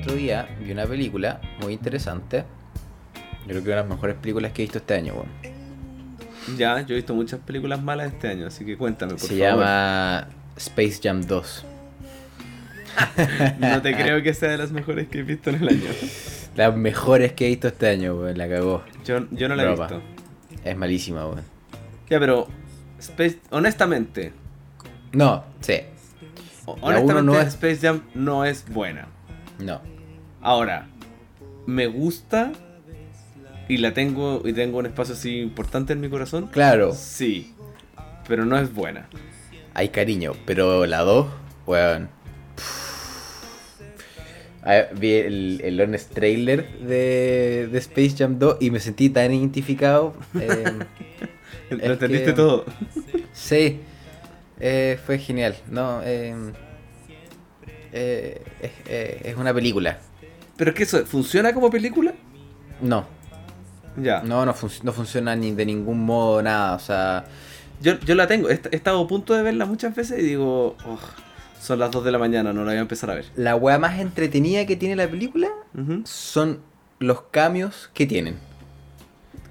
otro día vi una película muy interesante. Yo creo que una de las mejores películas que he visto este año, weón. Ya, yo he visto muchas películas malas este año, así que cuéntame, por Se favor. llama Space Jam 2. No te creo que sea de las mejores que he visto en el año. Las mejores que he visto este año, weón. La cagó. Yo, yo no la he visto. Es malísima, weón. Ya, pero Space, honestamente, No, sí. honestamente no es- Space Jam no es buena. No. Ahora, me gusta y la tengo y tengo un espacio así importante en mi corazón. Claro, Sí, pero no es buena. hay cariño, pero la 2, weón. Ah, Vi el, el honest trailer de, de Space Jam 2 y me sentí tan identificado. eh, Lo entendiste que- todo. sí, eh, fue genial. No, eh, eh, es, eh, es una película. Pero es que eso, ¿funciona como película? No, Ya. no, no, func- no funciona ni de ningún modo, nada. O sea, Yo, yo la tengo, he, he estado a punto de verla muchas veces y digo, "Ugh, son las 2 de la mañana, no la voy a empezar a ver. la weá más entretenida que tiene la película son los cambios que tienen.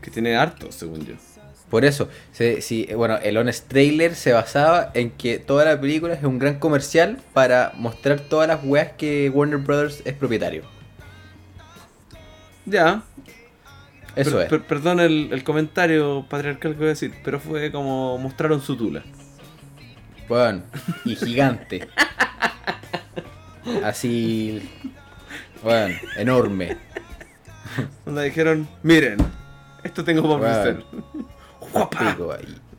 Que tiene harto, según yo. Por eso, se- sí, bueno, el Honest Trailer se basaba en que toda la película es un gran comercial para mostrar todas las weas que Warner Brothers es propietario. Ya. Eso Per- es. per- perdón el, el comentario patriarcal que voy a decir, pero fue como mostraron su tula. Bueno, y gigante. Así. Bueno, enorme. Donde dijeron, miren, esto tengo para ofrecer.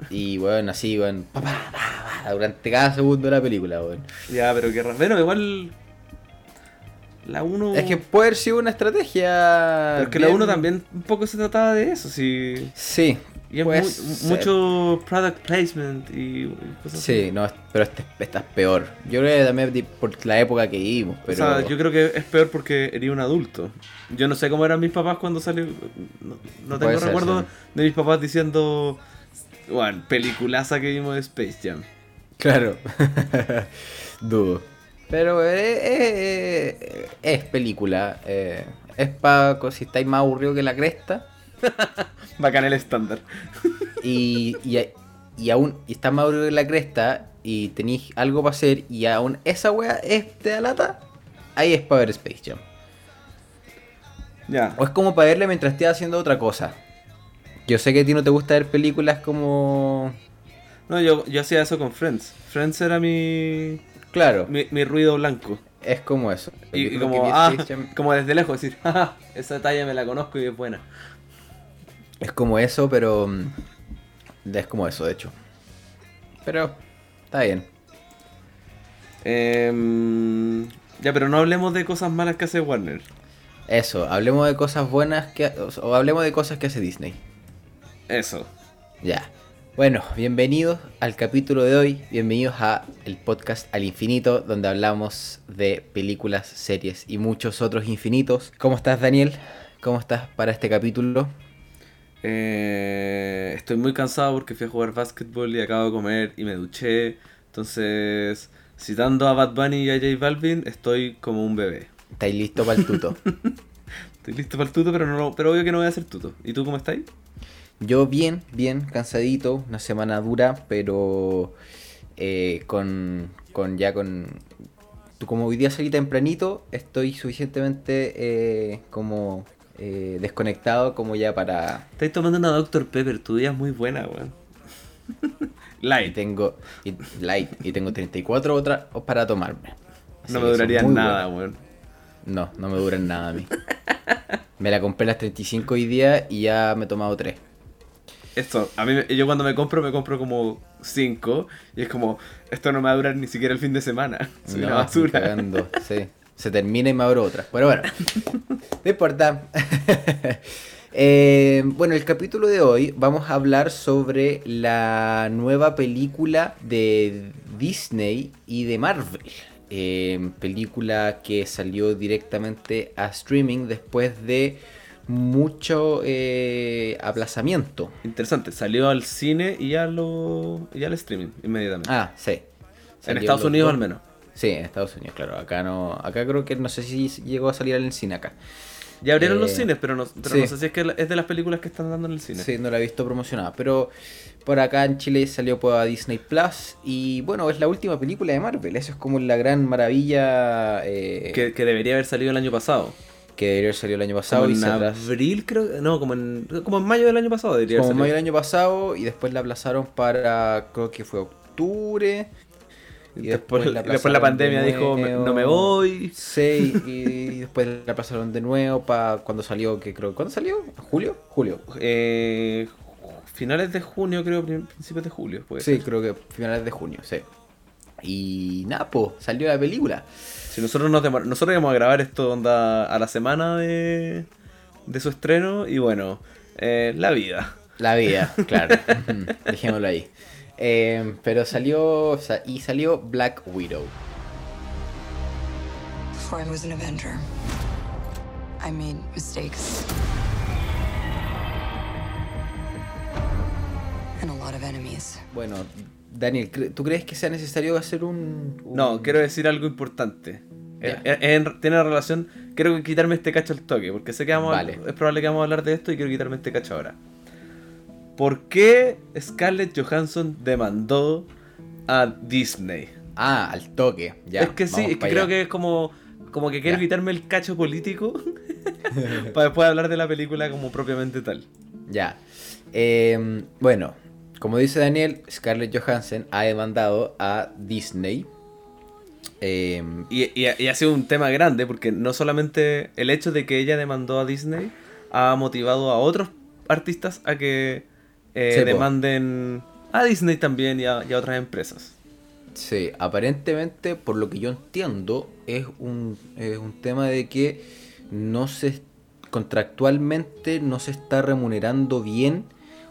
Y, bueno, así, pa, durante cada segundo de la película, weón. Ya, pero qué raro. Bueno, igual. La 1. Es que puede haber sido una estrategia. Porque la bien- 1 también un poco se trataba de eso, sí. Sí. Y es puede mu- ser. mucho product placement y, cosas así. Sí, no, es- pero este, esta es peor. Yo creo que también por la época que vivimos, pero... O sea, yo creo que es peor porque era un adulto. Yo no sé cómo eran mis papás cuando salió. No, no tengo ser, recuerdo sí. de mis papás diciendo. Bueno, peliculaza que vimos de Space Jam. Claro. Dudo. Pero eh, eh, eh, es película. es para si estáis más aburrido que la cresta. Bacán el estándar. Y, y, y aún y estás más aburrido que la cresta y tenéis algo para hacer y aún esa wea es de la lata. Ahí es para ver Space Jam. Ya. O es como para verle mientras estés haciendo otra cosa. Yo sé que a ti no te gusta ver películas como... No, yo, yo hacía eso con Friends. Friends era mi, Claro, mi, mi ruido blanco. es como eso. Y, como, ah, Jam- como desde lejos decir, "Jaja, esa talla me la conozco y es buena. Es como eso, pero. mm, Es como eso, de hecho. Pero. Está bien. Em, ya, pero no hablemos de cosas malas que hace Warner. Eso, hablemos de cosas buenas que. O hablemos de cosas que hace Disney. Eso. Ya. Bueno, bienvenidos al capítulo de hoy. Bienvenidos a el podcast Al Infinito, donde hablamos de películas, series y muchos otros infinitos. ¿Cómo estás, Daniel? ¿Cómo estás para este capítulo? Eh, estoy muy cansado porque fui a jugar básquetbol y acabo de comer y me duché. Entonces, citando a Bad Bunny y a J Balvin, estoy como un bebé. ¿Estáis listos para el tuto? Estoy listo para el tuto, pero no, pero obvio que no voy a hacer tuto. ¿Y tú cómo estás? Yo bien, bien, cansadito, una semana dura, pero eh, con, con ya con... Como hoy día salí tempranito, estoy suficientemente eh, como eh, desconectado como ya para... Estáis tomando una Dr. Pepper, tu día es muy buena, weón. Y Light. tengo... y- light, y tengo 34 otras para tomarme. Así No me son duraría muy nada, weón. No, no me duran nada a mí. Me la compré a las 35 hoy día y ya me he tomado 3. Esto, a mí, me- yo cuando me compro, me compro como 5. Y es como, esto no me va a durar ni siquiera el fin de semana. Soy una No, basura. cagando, sí. Se termina y me abro otra. Pero bueno, no importa. Eh, bueno, el capítulo de hoy vamos a hablar sobre la nueva película de Disney y de Marvel. Eh, película que salió directamente a streaming después de mucho eh, aplazamiento. Interesante, salió al cine y, a lo, y al streaming inmediatamente. Ah, sí. en Estados Unidos dos. al menos. Sí, en Estados Unidos, claro. Acá no, acá creo que no sé si llegó a salir en cine acá. Ya abrieron los Eh, cines, pero, no, pero sí. no sé si es que es de las películas que están dando en el cine. Sí, no la he visto promocionada. Pero por acá en Chile salió por Disney Plus. Y bueno, es la última película de Marvel. Eso es como la gran maravilla eh, Que, que debería haber salido el año pasado. que debería haber salido el año pasado. Como y en abril, creo. No, como en, como en mayo del año pasado debería como en mayo del año pasado. Y después la aplazaron para, creo que fue octubre. Y después, la después la pandemia de dijo, no me voy. Sí, y después la pasaron de nuevo para cuando salió, que creo, ¿cuándo salió? ¿Julio? Julio. Eh, finales de junio, creo, prin- principios de julio. puede Sí, ser. creo que finales de junio, sí. Y Napo, salió la película. Si nosotros nos demor- nosotros íbamos a grabar esto onda a la semana de, de su estreno y bueno, eh, la vida. La vida, claro. Dejémoslo ahí. Eh, pero salió, y salió Black Widow. Before I was an Avenger, I made mistakes. And a lot of enemies. Bueno, Daniel, cre- ¿tú crees que sea necesario hacer un... un- No, quiero decir algo importante. Ya. Eh, en- tiene relación, quiero quitarme este cacho al toque, porque sé que vamos a- Vale. es probable que vamos a hablar de esto y quiero quitarme este cacho ahora. ¿Por qué Scarlett Johansson demandó a Disney? Ah, al toque. Ya, es que sí, es que creo que es como, como que quiero Ya. quitarme el cacho político para después hablar de la película como propiamente tal. Ya. Eh, bueno, como dice Daniel, Scarlett Johansson ha demandado a Disney. Eh, Y, y- y ha sido un tema grande porque no solamente el hecho de que ella demandó a Disney ha motivado a otros artistas a que eh, Sí, po. demanden a Disney también y a, y a otras empresas. Sí, aparentemente, por lo que yo entiendo, es un, es un tema de que no se contractualmente no se está remunerando bien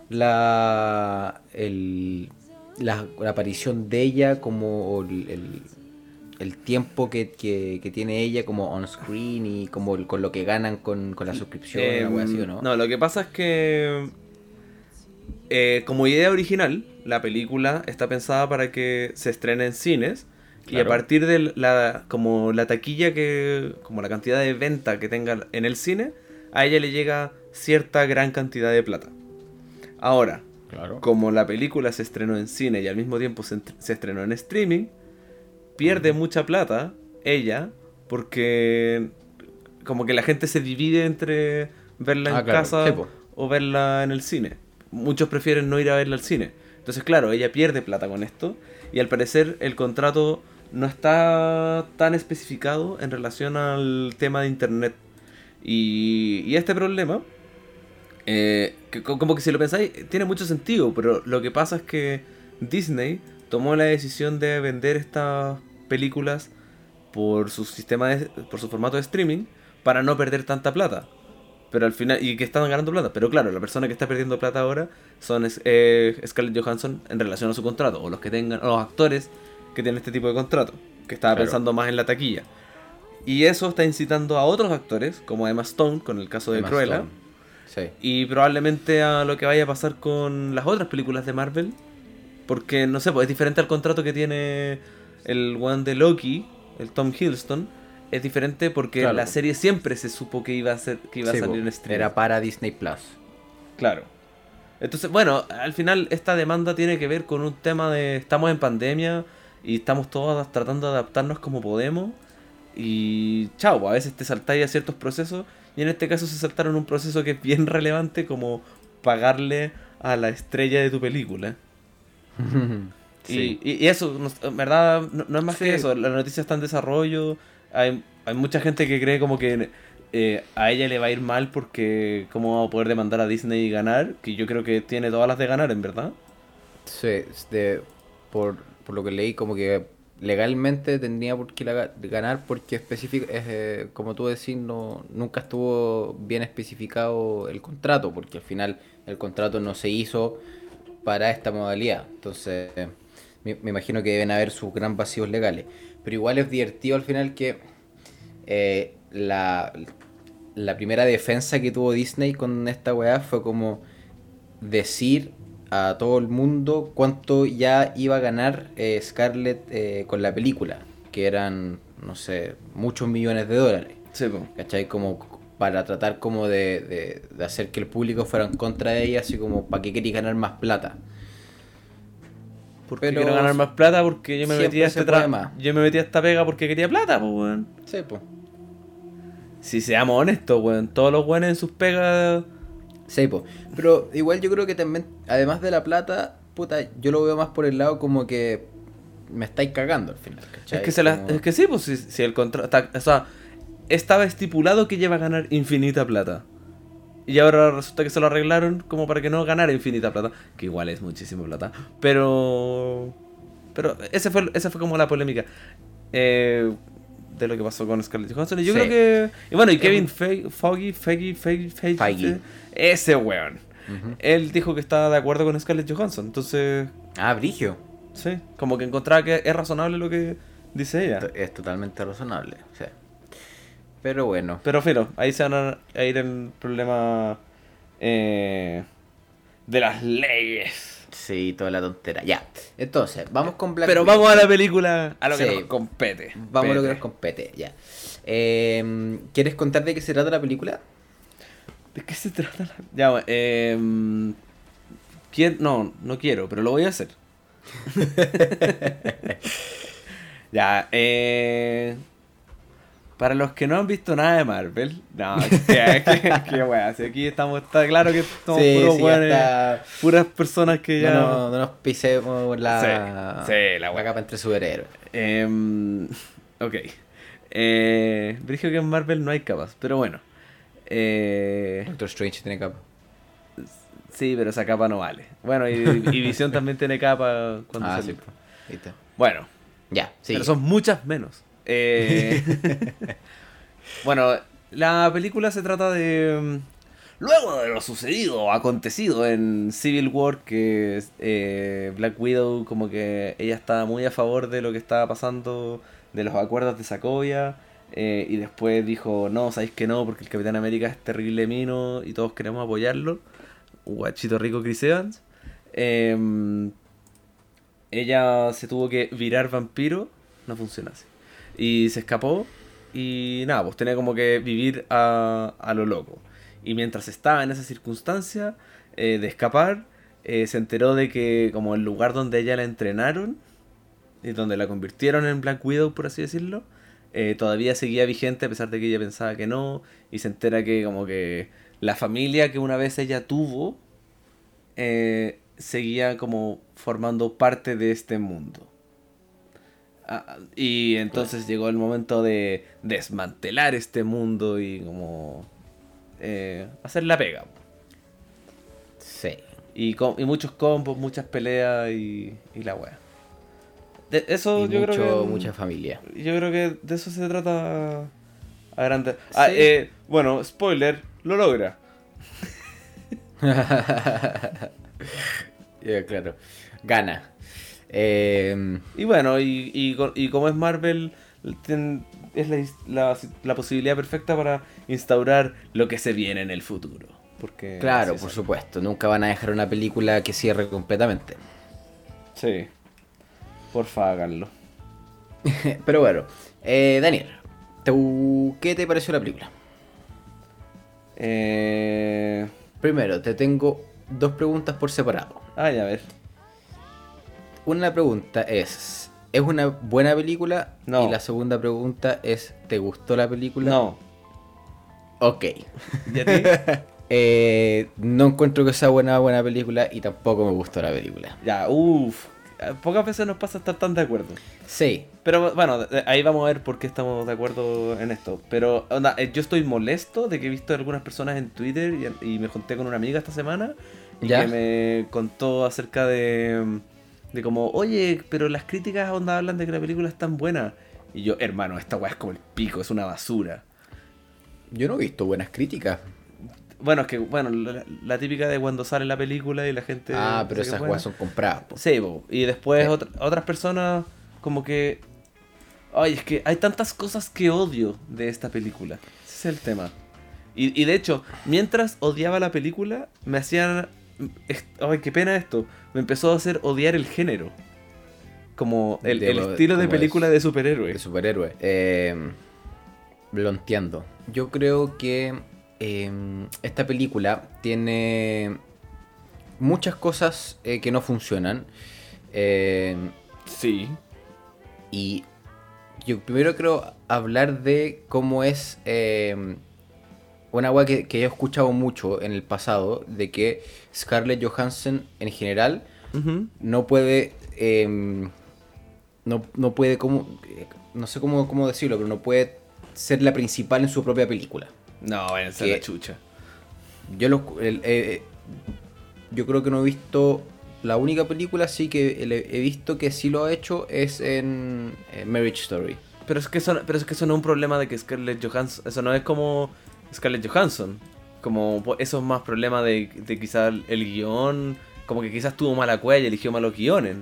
la, el- la, la aparición de ella como el, el- el tiempo que, que- que tiene ella como on screen y como el- con lo que ganan con, con la suscripción Eh, una wea así, ¿o no? no, lo que pasa es que eh, como idea original, la película está pensada para que se estrene en cines y a partir de la como la taquilla que como la cantidad de venta que tenga en el cine, a ella le llega cierta gran cantidad de plata. Ahora, Claro. como la película se estrenó en cine y al mismo tiempo se, se estrenó en streaming, pierde mucha plata ella porque como que la gente se divide entre verla en Ah, claro. casa Sí, o verla en el cine. Muchos prefieren no ir a verla al cine. Entonces, claro, ella pierde plata con esto y al parecer el contrato no está tan especificado en relación al tema de internet. Y, y este problema eh, que co- como que si lo pensáis, tiene mucho sentido, pero lo que pasa es que Disney tomó la decisión de vender estas películas por su sistema de, por su formato de streaming para no perder tanta plata. Pero al final, y que están ganando plata. Pero claro, la persona que está perdiendo plata ahora son eh, Scarlett Johansson en relación a su contrato, o los que tengan, o los actores que tienen este tipo de contrato, que estaba Claro. pensando más en la taquilla. Y eso está incitando a otros actores, como Emma Stone, con el caso de Emma Cruella. Sí. y probablemente a lo que vaya a pasar con las otras películas de Marvel. Porque, no sé, pues es diferente al contrato que tiene el one de Loki, el Tom Hiddleston. Es diferente porque Claro. la serie siempre se supo que iba a, ser, que iba Sí, a salir en stream. Era para Disney Plus. Claro. Entonces, bueno, al final esta demanda tiene que ver con un tema de estamos en pandemia y estamos todos tratando de adaptarnos como podemos. Y chao, a veces te saltáis a ciertos procesos y en este caso se saltaron un proceso que es bien relevante como pagarle a la estrella de tu película. Sí. Y, eso, en verdad, no, no es más Sí. que eso. La noticia está en desarrollo. Hay, hay mucha gente que cree como que eh, a ella le va a ir mal porque cómo va a poder demandar a Disney y ganar. Que yo creo que tiene todas las de ganar, en verdad. Sí, de- por, por lo que leí, como que legalmente tendría por qué ganar porque específico, es, eh, como tú decís, no, nunca estuvo bien especificado el contrato, porque al final el contrato no se hizo para esta modalidad. Entonces, me, me imagino que deben haber sus gran vacíos legales. Pero igual es divertido al final que eh, la, la primera defensa que tuvo Disney con esta weá fue como decir a todo el mundo cuánto ya iba a ganar eh, Scarlett eh, con la película. que eran, no sé, muchos millones de dólares. Sí. ¿Cachai? Como para tratar como de, de- de hacer que el público fuera en contra de ella, así como para que quería ganar más plata. Porque Pero quiero ganar más plata porque yo me metí a este tra-. Yo me metí a esta pega porque quería plata, pues weón. Sí, pues. Si seamos honestos, weón, todos los weones en sus pegas. Sí, po. Pero igual yo creo que también, además de la plata, puta, yo lo veo más por el lado como que me estáis cagando al final, ¿cachai? Es que, se la- Como- es que sí, pues si, si el contrato. O sea, estaba estipulado que lleva a ganar infinita plata. Y ahora resulta que se lo arreglaron como para que no ganara infinita plata. Que igual es muchísima plata. Pero. Pero ese fue, esa fue como la polémica. eh, de lo que pasó con Scarlett Johansson. Y yo Sí. creo que. Y bueno, y Es Kevin Feige, Foggy, Feige, Feige, Feige. Ese weón. Él dijo que estaba de acuerdo con Scarlett Johansson. Entonces. Ah, Brigio. Sí. Como que encontraba que es razonable lo que dice ella. Es totalmente razonable. sea. Pero bueno. Pero filo, ahí se van a, ir el problema eh, de las leyes. Sí, toda la tontera. Ya. Entonces, vamos con Black Pero Widow. vamos a la película, a lo que Sí. nos compete. Vamos a lo que nos compete, ya. Eh, ¿Quieres contar de qué se trata la película? ¿De qué se trata la.? Ya, bueno, eh, quiero- no, no quiero, pero lo voy a hacer. ya, eh. Para los que no han visto nada de Marvel, no, que, que wea, si aquí estamos, está claro que somos puros sí, ya weones, está. puras personas que ya. No, no, no nos pisemos la, Sí, la wea. capa entre superhéroes. Em, ok. Eh, dije que en Marvel no hay capas, pero bueno. Eh, Doctor Strange tiene capa. sí, pero esa capa no vale. Bueno, y, y Visión también tiene capa cuando Ah, sale. sí. Bueno, Ya, sí. pero son muchas menos. Eh, bueno, la película se trata de... mm, Luego de lo sucedido o acontecido en Civil War, que eh, Black Widow como que ella estaba muy a favor de lo que estaba pasando, de los acuerdos de Sokovia, eh, y después dijo, no, sabéis que no, porque el Capitán América es terrible mino y todos queremos apoyarlo. Guachito rico Chris Evans. Em, ella se tuvo que virar vampiro, no funciona así. Y se escapó y nada, pues tenía como que vivir a, a lo loco. Y mientras estaba en esa circunstancia eh, de escapar, eh, se enteró de que como el lugar donde ella la entrenaron y donde la convirtieron en Black Widow, por así decirlo, eh, todavía seguía vigente a pesar de que ella pensaba que no. Y se entera que como que la familia que una vez ella tuvo seguía como formando parte de este mundo. Ah, y entonces llegó el momento de desmantelar este mundo y como eh, hacer la pega. Sí. Y, y muchos combos, muchas peleas y, y la wea. De eso Y yo mucho, creo que... mucha familia. Yo creo que de eso se trata a grande. Ah, eh, bueno, spoiler, lo logra. Ya, claro. Gana. Eh, Y bueno, y, y, y como es Marvel, ten- es la, la, la posibilidad perfecta para instaurar lo que se viene en el futuro. Porque claro, por es. supuesto. Nunca van a dejar una película que cierre completamente. Sí. Porfa, háganlo. Pero bueno, eh, Daniel, ¿tú- ¿qué te pareció la película? Eh... Primero, te tengo dos preguntas por separado. Ay, a ver. Una pregunta es, ¿es una buena película? No. Y la segunda pregunta es, ¿te gustó la película? No. Ok. ¿Y a ti? Eh, no encuentro que sea buena buena película y tampoco me gustó la película. ya, uff. Pocas veces nos pasa estar tan de acuerdo. Sí, Pero bueno, ahí vamos a ver por qué estamos de acuerdo en esto. Pero onda, eh, yo estoy molesto de que he visto a algunas personas en Twitter y, y me junté con una amiga esta semana y ¿Ya? que me contó acerca de, de como, oye, pero las críticas onda hablan de que la película es tan buena. Y yo, hermano, esta weá es como el pico, es una basura. yo no he visto buenas críticas. Bueno, es que, bueno, la, la típica de cuando sale la película y la gente... ah, pero esas weas son compradas. po. Sí, po. y después Sí. otra- otras personas como que... Ay, es que hay tantas cosas que odio de esta película. Ese es el tema. Y, y de hecho, mientras odiaba la película, me hacían... es- Ay, qué pena esto. Me empezó a hacer odiar el género. como el, De- el estilo de es- película de superhéroe. de superhéroe. Eh, lo entiendo. Yo creo que eh, esta película tiene muchas cosas eh, que no funcionan. Eh, Sí. y yo primero quiero hablar de cómo es eh, una weá que, que he escuchado mucho en el pasado, de que Scarlett Johansson en general no puede eh, no, no puede como no sé cómo, cómo decirlo pero no puede ser la principal en su propia película No, ¿Qué? la chucha. yo lo el- eh, eh, yo creo que no he visto la única película sí que he visto que sí lo ha hecho es en, Marriage Story Pero es que eso, pero es que eso no es un problema de que Scarlett Johansson. Eso no es como Scarlett Johansson. Como po- eso es más problema de, de quizás el guion. Como que quizás tuvo mala cuella y eligió malos guiones.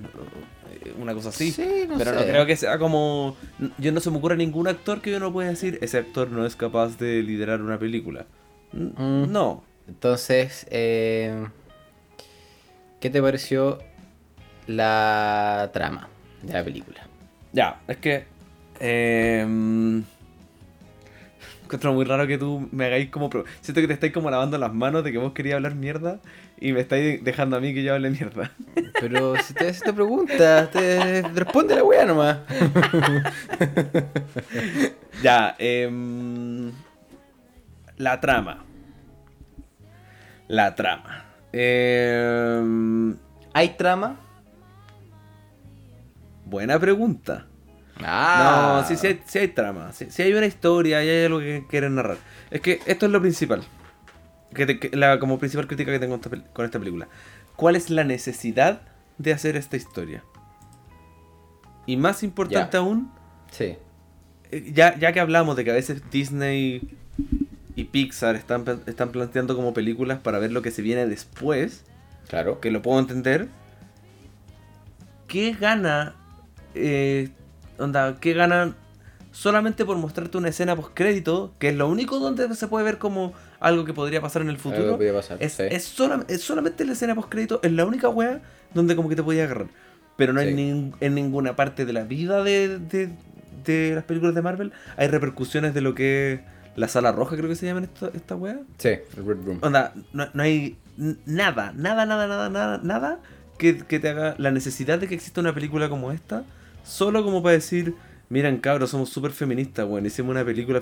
eh, Una cosa así. Sí, no pero no creo que sea como. Yo no se me ocurre ningún actor que yo no pueda decir. Ese actor no es capaz de liderar una película. Mm. No. entonces eh, ¿qué te pareció la trama de la película? Ya, es que. Eh, encuentro muy raro que tú me hagáis como. pro- Siento que te estáis como lavando las manos de que vos querías hablar mierda y me estáis dejando a mí que yo hable mierda. Pero si te haces esta pregunta, te responde la weá nomás. ya, em, la trama. La trama. Em, ¿Hay trama? buena pregunta. Ah, No, sí, sí hay, sí hay trama. Sí, sí hay una historia y hay algo que quieren narrar. Es que esto es lo principal. Que te- que la como principal crítica que tengo con esta película. ¿Cuál es la necesidad de hacer esta historia? Y más importante aún, Sí. eh, ya, ya que hablamos de que a veces Disney y Pixar están, están planteando como películas para ver lo que se viene después, Claro. que lo puedo entender. ¿Qué gana? eh, onda, ¿qué gana solamente por mostrarte una escena post crédito? Que es lo único donde se puede ver como algo que podría pasar en el futuro. pasar, Es, sí. es, sola- es solamente la escena post crédito, es la única wea donde como que te podía agarrar. Pero no hay Sí. nin- en ninguna parte de la vida de, de- de las películas de Marvel hay repercusiones de lo que es la sala roja, creo que se llaman esta, esta wea. Sí, el Red Room. Onda, no, no hay nada, nada, nada, nada, nada, nada que, que te haga la necesidad de que exista una película como esta, solo como para decir, miren cabros, somos súper feministas, weón, hicimos una película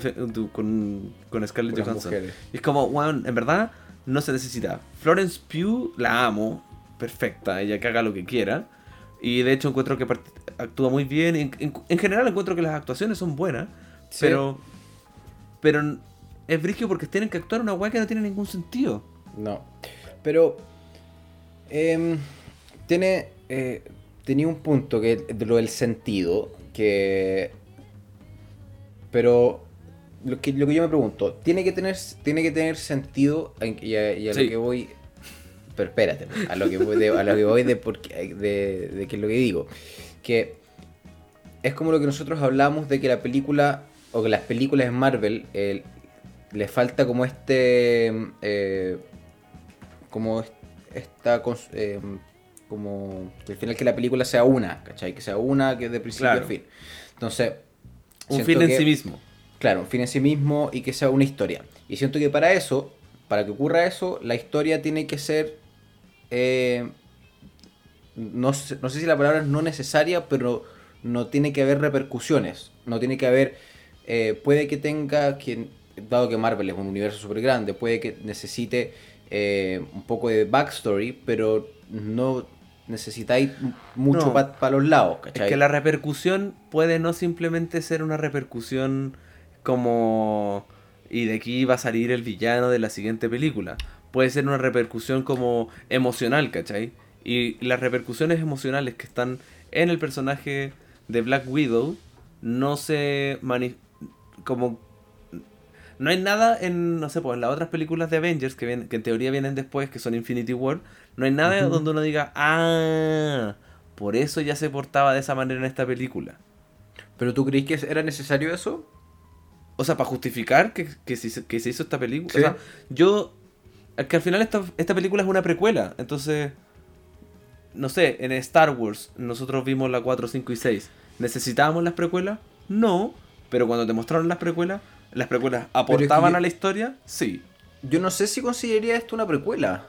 con, con Scarlett Johansson. Y es como, weón, en verdad, no se necesita. Florence Pugh, la amo, perfecta, ella que haga lo que quiera. Y de hecho encuentro que actúa muy bien. En, en- en general encuentro que las actuaciones son buenas, Sí. pero... Pero es brillo porque tienen que actuar una weá que no tiene ningún sentido. No. Pero. em, tiene. eh, tenía un punto que de lo del sentido. Que. Pero. Lo que, lo que yo me pregunto, ¿tiene que tener, tiene que tener sentido? en- Y a, y a Sí. lo que voy. Pero espérate, a lo que voy de, a lo que voy de, porque, de, de que es lo que digo. Que es como lo que nosotros hablamos de que la película, o que las películas en Marvel, eh, le falta como este. eh, como es- esta. eh, como. que al final que la película sea una, ¿cachai? Que sea una, que de principio Claro. a fin. Entonces. Un fin en que- sí mismo. Claro, un fin en sí mismo y que sea una historia. Y siento que para eso, para que ocurra eso, la historia tiene que ser. eh, no, sé, no sé si la palabra es no necesaria, pero no tiene que haber repercusiones. No tiene que haber. eh, puede que tenga. Que, dado que Marvel es un universo súper grande, puede que necesite eh, un poco de backstory, pero no necesitáis mucho No. para los lados, Es ¿cachai? que la repercusión puede no simplemente ser una repercusión como... Y de aquí va a salir el villano de la siguiente película. Puede ser una repercusión como emocional, ¿cachai? Y las repercusiones emocionales que están en el personaje de Black Widow no se mani como no hay nada en no sé pues en las otras películas de Avengers que, vienen- que en teoría vienen después que son Infinity War no hay nada donde uno diga ah por eso ya se portaba de esa manera en esta película ¿Pero tú crees que era necesario eso? o sea para justificar que, que, se, que se hizo esta película Sí. o sea yo es que al final esta, esta película es una precuela entonces no sé, en Star Wars nosotros vimos la 4, 5 y 6. ¿Necesitábamos las precuelas? No, pero cuando te mostraron las precuelas, ¿las precuelas aportaban yo- a la historia? Sí. Yo no sé si consideraría esto una precuela.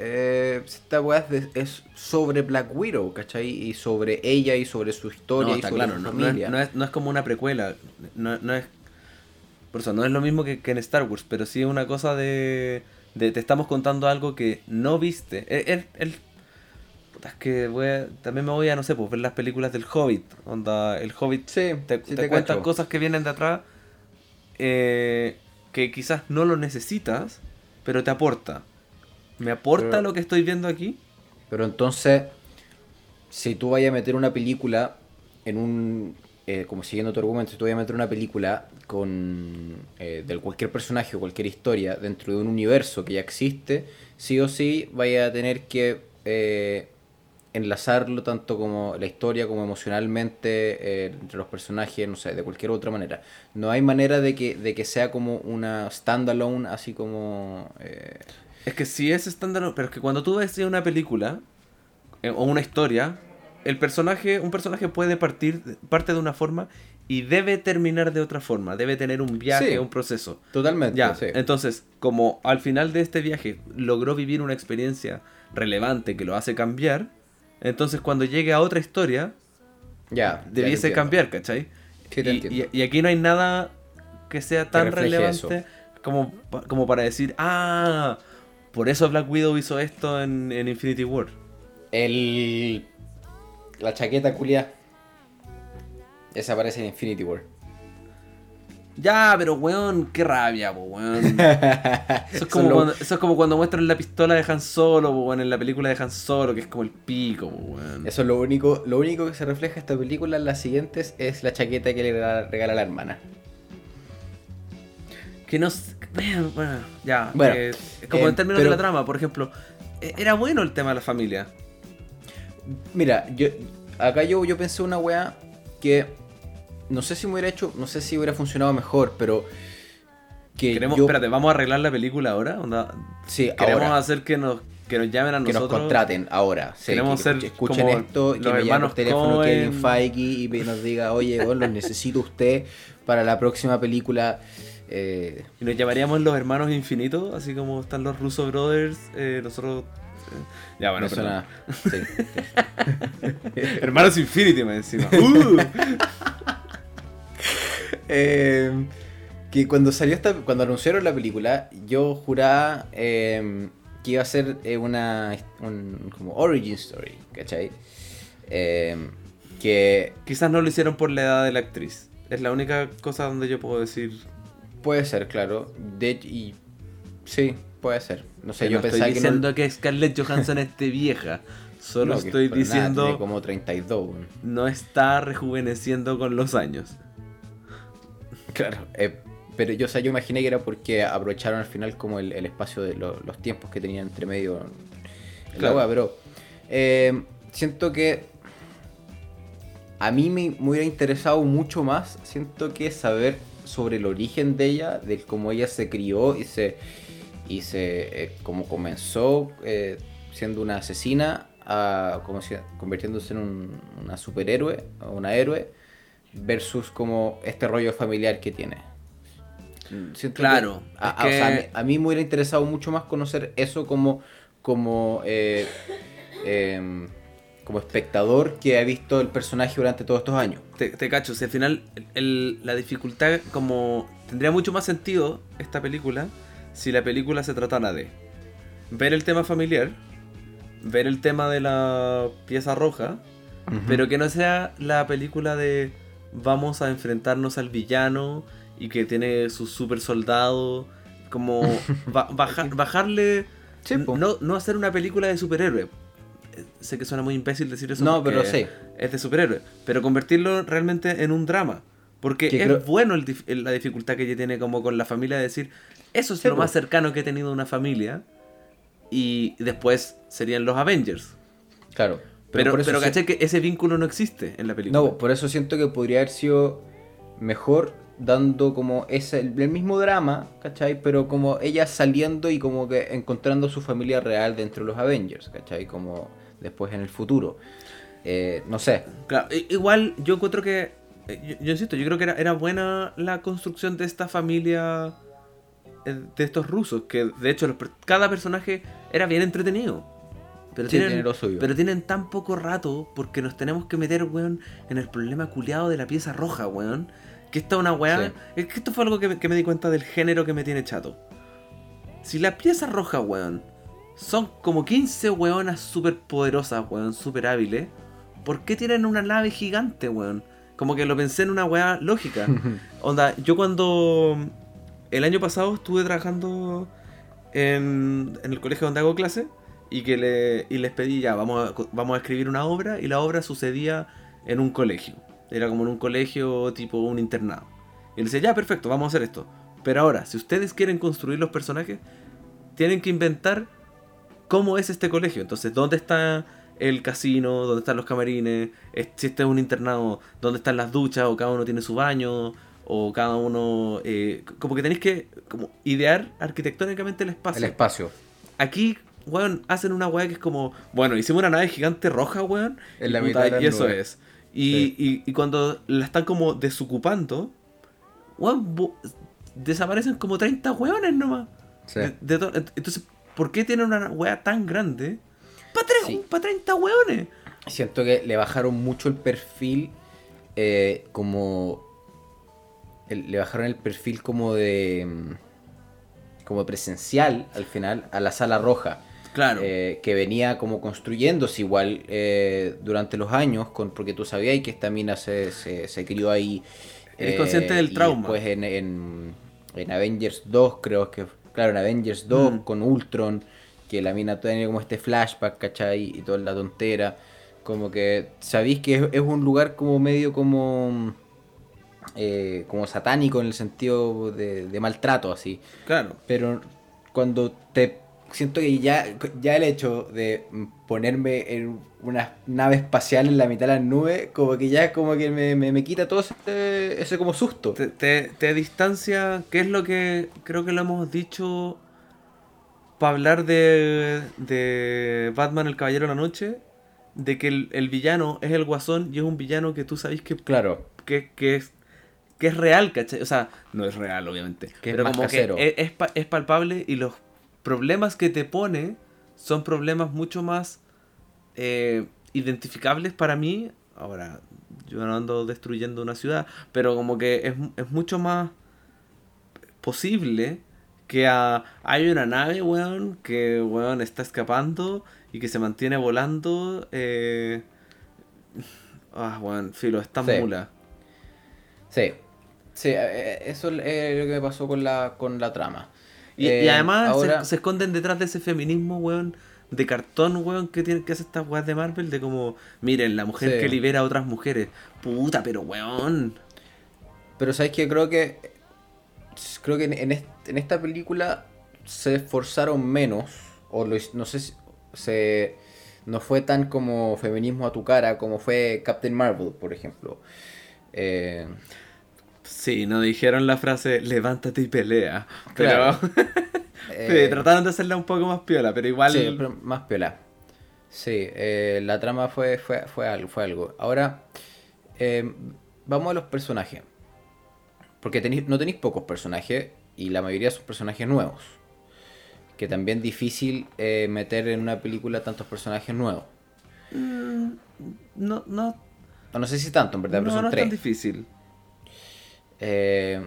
Eh, esta weá es, es sobre Black Widow, ¿cachai? Y sobre ella y sobre su historia No, y sobre claro, su no, familia. no es- no es como una precuela. No, no es. Por eso, no es lo mismo que, que en Star Wars, pero sí es una cosa de. de te estamos contando algo que no viste. El, el- el- puta, es que voy a- también me voy a, no sé, pues ver las películas del Hobbit. Onda, el Hobbit Sí, te, sí te te cuentan cosas que vienen de atrás eh, que quizás no lo necesitas, pero te aporta. ¿Me aporta Pero- lo que estoy viendo aquí? Pero entonces, si tú vayas a meter una película en un. eh, como siguiendo tu argumento, si tú vayas a meter una película con. eh, de cualquier personaje o cualquier historia dentro de un universo que ya existe, sí o sí vaya a tener que. eh, enlazarlo tanto como la historia como emocionalmente eh, entre los personajes, no sé, de cualquier otra manera. No hay manera de que, de que sea como una standalone, así como... Es que si es estándar, pero es que cuando tú ves una película eh, o una historia, el personaje, un personaje puede partir, parte de una forma y debe terminar de otra forma, debe tener un viaje, Sí. un proceso. totalmente, Ya, sí. entonces, como al final de este viaje logró vivir una experiencia relevante que lo hace cambiar, entonces cuando llegue a otra historia, Ya, debiese cambiar, ¿cachai? Sí, te y, y- y aquí no hay nada que sea tan relevante como, como para decir, ah, por eso Black Widow hizo esto en, en Infinity War. El. La chaqueta culia. Esa aparece en Infinity War. Ya, pero weón, qué rabia, po, weón. Eso es, como cuando, eso es como cuando muestran la pistola de Han Solo, po, weón, en la película de Han Solo, que es como el pico, po, weón. Eso es lo único, lo único que se refleja en esta película en las siguientes es la chaqueta que le regala, regala la hermana. Que no bueno, ya. Bueno, eh, como eh, en términos pero- de la trama, por ejemplo, eh, era bueno el tema de la familia. Mira, yo acá yo, yo pensé una weá que no sé si me hubiera hecho, no sé si hubiera funcionado mejor, pero que Queremos, yo- espérate, ¿vamos a arreglar la película ahora? Onda, sí, Queremos ahora, hacer que nos, que nos llamen a que nos nosotros. contraten ahora. sí, Queremos que ser escuchen como esto, que los me llame hermanos por teléfono. Kevin Feige y nos diga, oye, bueno, los necesito usted para la próxima película. Eh, Y nos llamaríamos los hermanos infinitos, así como están los Russo Brothers, eh, nosotros... eh, ya, bueno, me perdón. suena- sí. Hermanos Infinity, más encima. Uh. Eh, que cuando salió esta, cuando anunciaron la película, yo juraba eh, que iba a ser eh, una un, como origin story, ¿cachai? Eh, que Quizás no lo hicieron por la edad de la actriz. Es la única cosa donde yo puedo decir... puede ser, claro. De y sí, puede ser. No sé, que yo no pensaba estoy que no, diciendo que Scarlett Johansson esté vieja. Solo no, estoy nada, diciendo... tiene como 32. weón. No está rejuveneciendo con los años. Claro. eh, pero yo, o sea, yo imaginé que era porque aprovecharon al final como el, el espacio de lo- los tiempos que tenían entre medio en la Claro. wea, pero eh, siento que a mí me, me hubiera interesado mucho más, siento que saber sobre el origen de ella, de cómo ella se crió y se y se eh, cómo comenzó eh, siendo una asesina a como si- convirtiéndose en un- una superhéroe o una héroe versus como este rollo familiar que tiene. Siento que- Claro, a, es a- o sea, a mí- que- a mí me hubiera interesado mucho más conocer eso como como eh, em, como espectador que ha visto el personaje durante todos estos años. Te, te cacho, si al final el- la dificultad como... Tendría mucho más sentido esta película si la película se tratara de ver el tema familiar, ver el tema de la pieza roja, pero que no sea la película de vamos a enfrentarnos al villano y que tiene su super soldado, como ba- baja- bajarle... Sí, no, no hacer una película de superhéroe. Sé que suena muy imbécil decir eso. No, pero sí. Es de superhéroe. Pero convertirlo realmente en un drama. Porque Que es creo- bueno el dif- el- la dificultad que ella tiene como con la familia de decir, eso es Sí, lo po. más cercano que he tenido a una familia. Y después serían los Avengers. Claro. Pero, pero si- caché que ese vínculo no existe en la película. No, por eso siento que podría haber sido mejor dando como ese, el, el mismo drama, ¿cachai? Pero como ella saliendo y como que encontrando su familia real dentro de los Avengers, ¿cachai? Como después en el futuro. Eh, no sé. Claro, igual yo encuentro que. eh, Yo, yo insisto, yo creo que era, era buena la construcción de esta familia. eh, De estos rusos. Que de hecho los cada personaje era bien entretenido. Pero, Sí, tienen, tiene lo suyo. pero tienen tan poco rato porque nos tenemos que meter, weón, en el problema culiado de la pieza roja, weón. Que esta es una weá. Sí. Es que esto fue algo que me, que me di cuenta del género que me tiene chato. Si la pieza roja, weón, son como 15 weonas súper poderosas, weón, súper hábiles, ¿por qué tienen una nave gigante, weón? Como que lo pensé en una weá lógica. Onda, yo cuando el año pasado estuve trabajando en, en el colegio donde hago clase y que le, y les pedí ya, vamos a, vamos a escribir una obra y la obra sucedía en un colegio. Era como en un colegio tipo un internado. Y les decía, ya, perfecto, vamos a hacer esto. Pero ahora, si ustedes quieren construir los personajes, tienen que inventar cómo es este colegio. Entonces, ¿dónde está el casino? ¿Dónde están los camarines? Es- Si este es un internado, ¿dónde están las duchas? ¿O cada uno tiene su baño? ¿O cada uno... eh, como que tenéis que como, idear arquitectónicamente el espacio. El espacio. Aquí, weón, hacen una weá que es como... Bueno, hicimos una nave gigante roja, weón. En y la puta, mitad de las Y eso es. Y, Sí. y- y cuando la están como desocupando, weón, desaparecen como 30 weones nomás. Sí. De- de to- ent- entonces, ¿por qué tienen una weá tan grande? Para Sí. 30 weones. Siento que le bajaron mucho el perfil eh, como... el- le bajaron el perfil como de... mm, como presencial al final a la sala roja. Claro. eh, que venía como construyéndose igual eh, durante los años, con, porque tú sabías que esta mina se, se, se crió ahí. Eres consciente del y trauma. Después en, en, en Avengers 2, creo que, claro, en Avengers 2 Mm. con Ultron, que la mina tiene como este flashback, ¿cachai? Y toda la tontera. Como que sabéis que es, es un lugar como medio como... eh, como satánico en el sentido de, de maltrato, así. claro. Pero cuando te siento que ya, ya el hecho de ponerme en una nave espacial en la mitad de las nubes, como que ya como que me, me, me quita todo ese, ese como susto. Te, te, te distancia, que es lo que creo que lo hemos dicho para hablar de, de Batman el Caballero de la Noche, de que el, el villano es el guasón y es un villano que tú sabes que, Claro, que, que es que es real, ¿cachai? O sea, no es real, obviamente. Que es pero más como casero. que es, es es palpable y los problemas que te pone son problemas mucho más eh, identificables para mí. Ahora, yo no ando destruyendo una ciudad, pero como que es, es mucho más posible que a- hay una nave, weón, que, weón, está escapando y que se mantiene volando. Eh, ah, weón, filo, es tan Sí. mula. sí. Sí, eh, eso es lo que me pasó con la, con la trama. Y, Eh, y además se- ahora- se, esconden detrás de ese feminismo, weón, de cartón, weón, que tiene que hacer estas weas de Marvel, de como, miren, la mujer Sí. que libera a otras mujeres. Puta, pero weón. Pero sabes que creo que creo que en, en est- en esta película se esforzaron menos o lo no sé si se no fue tan como feminismo a tu cara como fue Captain Marvel, por ejemplo. Eh, Sí, no dijeron la frase, levántate y pelea. Pero Claro. eh, trataron de hacerla un poco más piola, pero igual... Sí, pero más piola. Sí, eh, la trama fue, fue, fue, algo, fue algo. Ahora, eh, vamos a los personajes. Porque tenéis- no tenéis pocos personajes y la mayoría son personajes nuevos. Que también es difícil eh, meter en una película tantos personajes nuevos. Mm, no, no, O no sé si tanto, en verdad, pero no, son no es tan tres. difícil. Eh,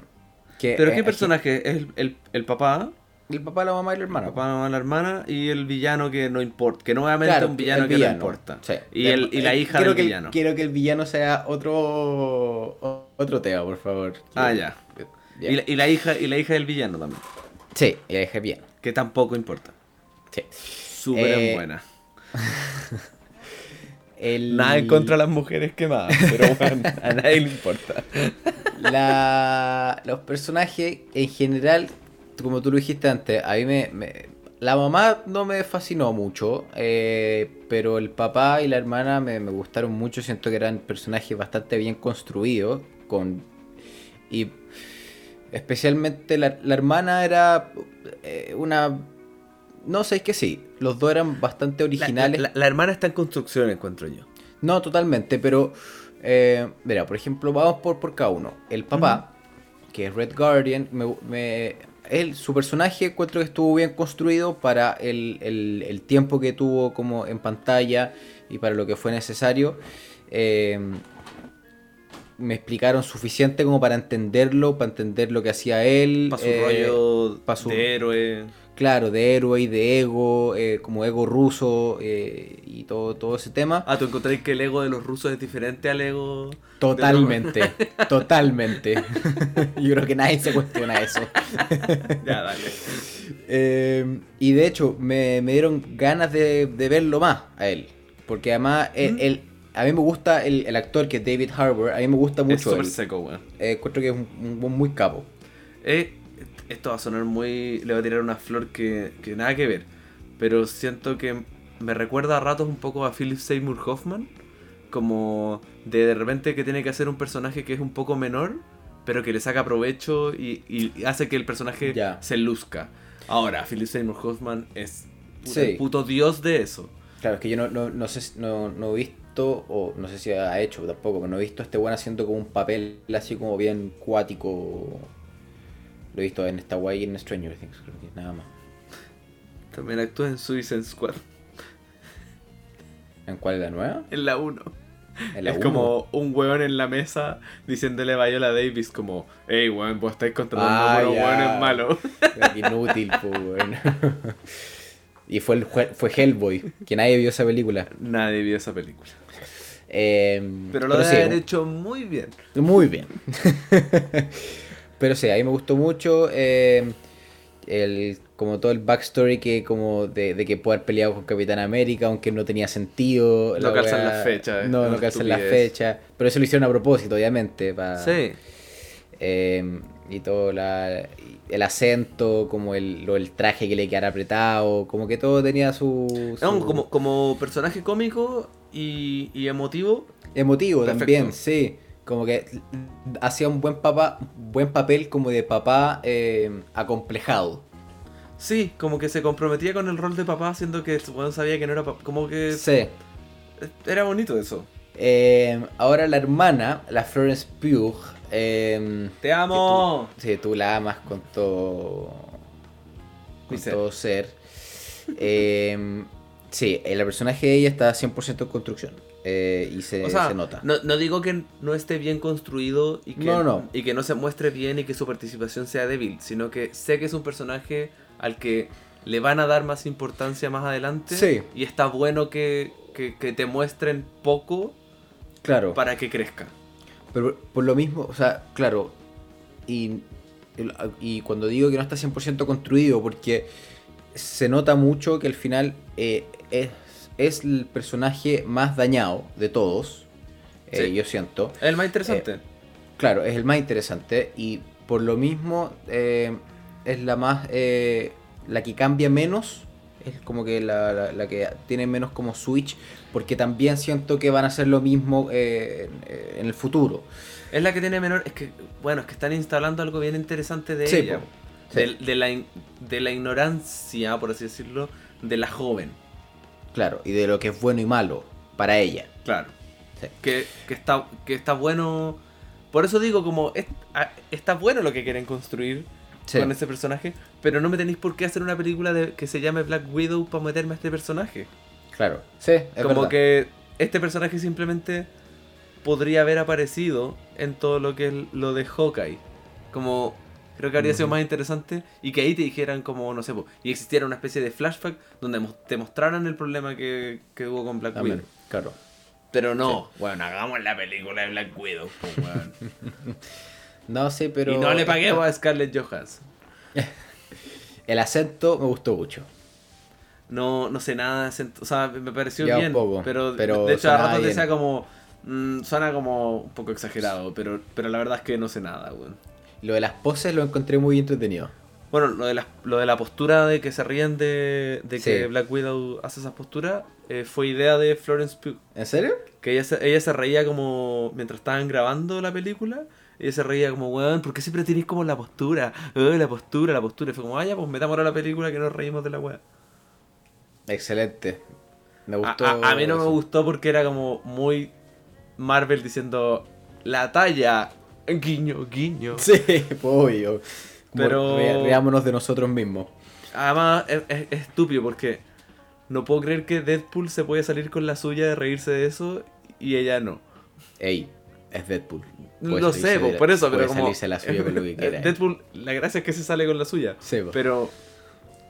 que, ¿Pero eh, qué aquí- personaje? ¿Es el, el, el papá? El papá, la mamá y la hermana. El papá, la mamá, la hermana y el villano que no importa. Que nuevamente Claro, es un villano que villano, no importa. sí. Y, el, y la Eh, hija del que villano. quiero que el villano sea otro otro tema, por favor. Ah, ya. Y la, y la hija, y la hija del villano también. Sí, y la dejé bien. Que tampoco importa. Sí. Súper Eh, buena. El- Nada en contra de las mujeres quemadas, pero bueno, a nadie le importa. La, los personajes en general, como tú lo dijiste antes, a mí me, me- la mamá no me fascinó mucho, eh, pero el papá y la hermana me, me gustaron mucho. Siento que eran personajes bastante bien construidos, con Y especialmente la, la hermana era eh, una... No sé, es que sí, los dos eran bastante originales. la- la hermana está en construcción, encuentro yo. No, totalmente, pero... eh, mira, por ejemplo, vamos por, por cada uno. El papá, que es Red Guardian, me, me- él, su personaje encuentro que estuvo bien construido para el, el- el tiempo que tuvo como en pantalla y para lo que fue necesario. Eh, me explicaron suficiente como para entenderlo, para entender lo que hacía él. Para su eh, rollo su- de héroe. Claro, de héroe y de ego, eh, como ego ruso eh, y todo, todo ese tema. Ah, ¿tú encontráis que el ego de los rusos es diferente al ego? Totalmente, totalmente. Yo creo que nadie se cuestiona eso. los- Ya, dale. Eh, y de hecho, me, me dieron ganas de, de verlo más a él. Porque además, él- ¿Mm? él- a mí me gusta el, el actor que es David Harbour. A mí me gusta Es mucho súper él. seco, weón. Eh, encuentro que es un, un muy capo. Eh, esto va a sonar muy. Le voy a tirar una flor que, que nada que ver. Pero siento que me recuerda a ratos un poco a Philip Seymour Hoffman. Como de, de repente que tiene que hacer un personaje que es un poco menor, pero que le saca provecho y, y hace que el personaje se luzca. Ahora, Philip Seymour Hoffman es puta, Sí. el puto dios de eso. Claro, es que yo no, no, no sé, no, no he visto, o no sé si ha hecho tampoco, pero no he visto a este buen haciendo como un papel así como bien cuático. Lo he visto en esta guay y en Stranger Things, creo que nada más. También actúa en Suicide Squad, ¿En cuál es la nueva? en la 1. En la es uno. como un weón en la mesa diciéndole a Viola Davis como, hey weón, vos estáis contratando Ah, a malos. Qué Inútil, pues, weón. Y fue, el, fue Hellboy, que nadie vio esa película. Nadie vio esa película. Eh, Pero lo sí, debe haber hecho muy bien. Muy bien. pero sí, a mí me gustó mucho. eh, el, como todo el backstory que como de, de que puede haber peleado con Capitán América, aunque no tenía sentido. No la calzan las fechas, es No, no calzan las fechas. Pero eso lo hicieron a propósito, obviamente. pa- Sí. eh, y todo la, el acento, como el, lo, el traje que le quedara apretado, como que todo tenía su... No, como, como personaje cómico y, y emotivo, Emotivo Perfecto. también, sí. Como que hacía un buen papá, buen papel como de papá eh, acomplejado. sí, como que se comprometía con el rol de papá, siendo que weón sabía que no era papá. Como que Sí. era bonito eso. Eh, ahora la hermana, la Florence Pugh, eh, ¡Te amo! tú- sí, tú la amas con todo, con ser. todo ser. Eh, sí, el personaje de ella está 100% en construcción. Eh, y se, O sea, se nota. No, no digo que no esté bien construido y que No, no. y que no se muestre bien y que su participación sea débil, sino que sé que es un personaje al que le van a dar más importancia más adelante. Sí. Y está bueno que, que- que te muestren poco Claro. para que crezca. Pero por lo mismo, o sea, claro, y, y cuando digo que no está 100% construido, porque se nota mucho que al final eh, es, es el personaje más dañado de todos, eh, Sí. yo siento. Es el más interesante. Claro, es el más interesante y por lo mismo eh, es la más, eh, la que cambia menos, es como que la, la- la que tiene menos como switch, porque también siento que van a hacer lo mismo eh, en- el futuro. Es la que tiene menor. Es que, bueno, es que están instalando algo bien interesante de Sí, ella. Sí. De, de la, de la ignorancia, por así decirlo, de la joven. Claro, y de lo que es bueno y malo para ella. Claro. Sí. Que, que está, que está bueno. Por eso digo, como es- a- está bueno lo que quieren construir Sí. con ese personaje, pero no me tenéis por qué hacer una película de, que se llame Black Widow para meterme a este personaje. Claro, sí, es como verdad. que este personaje simplemente podría haber aparecido en todo lo que es lo de Hawkeye. Como creo que habría sido más interesante y que ahí te dijeran como, no sé, po, y existiera una especie de flashback donde te mostraran el problema que, que hubo con Black También, Widow. claro. Pero no, bueno, hagamos la película de Black Widow, po, weón. No sé, pero. y no le paguemos a Scarlett Johansson. El acento me gustó mucho. No, no sé nada, de acento, o sea, me pareció Ya bien, poco, pero, pero de hecho a bien. decía como, mm, suena como un poco exagerado, pero, pero la verdad es que no sé nada, weón. Lo de las poses lo encontré muy entretenido. Bueno, lo de la, lo de la postura de que se ríen de, de que. Black Widow hace esa postura eh, fue idea de Florence Pugh. ¿En serio? Que ella se, ella se reía como mientras estaban grabando la película. Ella se reía como, weón, ¿por qué siempre tenéis como la postura? Eh, la postura, la postura. Y fue como, vaya, pues metamos ahora la película que nos reímos de la weá. Excelente. Me gustó. a- a mí no me gustó porque era como muy Marvel diciendo la talla, guiño, guiño. Sí, pues, obvio. Pero-. Reámonos de nosotros mismos. Además, es, es- es estúpido porque no puedo creer que Deadpool se puede salir con la suya de reírse de eso y ella no. Ey, es Deadpool. Puede Lo sé, de- por eso, pero como. la suya con lo que quiera. Deadpool, la gracia es que se sale con la suya. Sí, po. Pero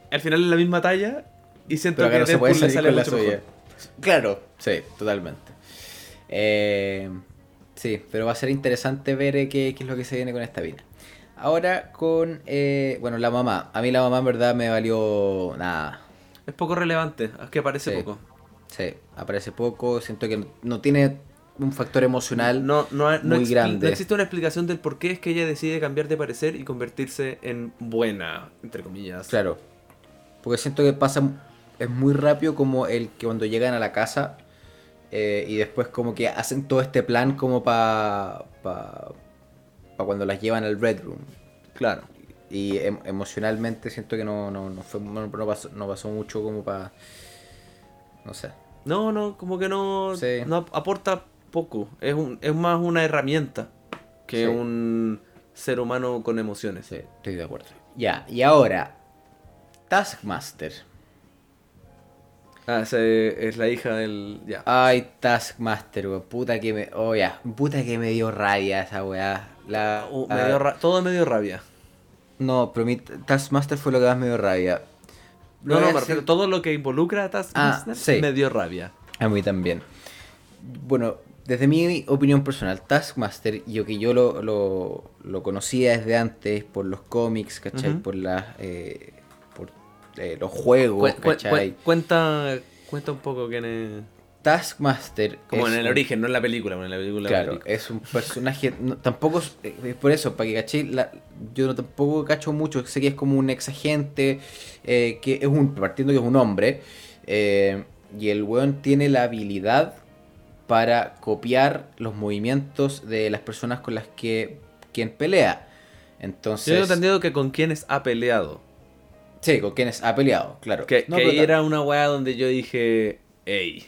al final es la misma talla y siento Pero que no se Deadpool puede le salir sale con la suya. mejor. Claro, sí, totalmente. Eh, sí, pero va a ser interesante ver eh, qué, qué es lo que se viene con esta vina. Ahora con, eh, bueno, la mamá. A mí la mamá en verdad me valió nada. Es poco relevante, es que aparece Sí. poco. Sí, aparece poco, siento que no, no tiene un factor emocional. No, no, no muy grande. no existe una explicación del por qué es que ella decide cambiar de parecer y convertirse en buena, entre comillas. Claro. Porque siento que pasa, es muy rápido como el que cuando llegan a la casa eh, y después como que hacen todo este plan como para pa, pa cuando las llevan al Red Room. Claro. Y em- emocionalmente siento que no, no, no, fue, no, pasó, no pasó mucho como para... No sé. No, no, como que no, Sí. no ap- aporta poco. Es, un, es más una herramienta que Sí. un ser humano con emociones. Sí, estoy de acuerdo. Ya, y ahora... Taskmaster. Ah, es la hija del... Ya. Ay, Taskmaster, weón. Puta que me... Oh, ya. Puta que me dio rabia esa weá. La, Uh, me dio ra- todo me dio rabia. No, pero mi Taskmaster fue lo que más me dio rabia. No, no, me decir- todo lo que involucra a Taskmaster Ah, sí. me dio rabia. A mí también. Bueno, desde mi opinión personal, Taskmaster, yo que yo lo, lo, lo conocía desde antes por los cómics, ¿cachai? Por las... eh, eh, los juegos, Cu- cu- ¿cachai? cu- cuenta, cuenta un poco quién es... Taskmaster... Como es en el un- origen, no en la película, en la película. Claro, película. es un personaje. no, tampoco es, es por eso, para que caché, la- yo no tampoco cacho mucho. Sé que es como un ex agente, eh, que es un. Partiendo que es un hombre. eh, y el weón tiene la habilidad para copiar los movimientos de las personas con las que quien pelea. Yo Entonces. he entendido que con quienes ha peleado. Sí, con quienes ha peleado, claro. Que, No, que ahí era una weá donde yo dije, hey,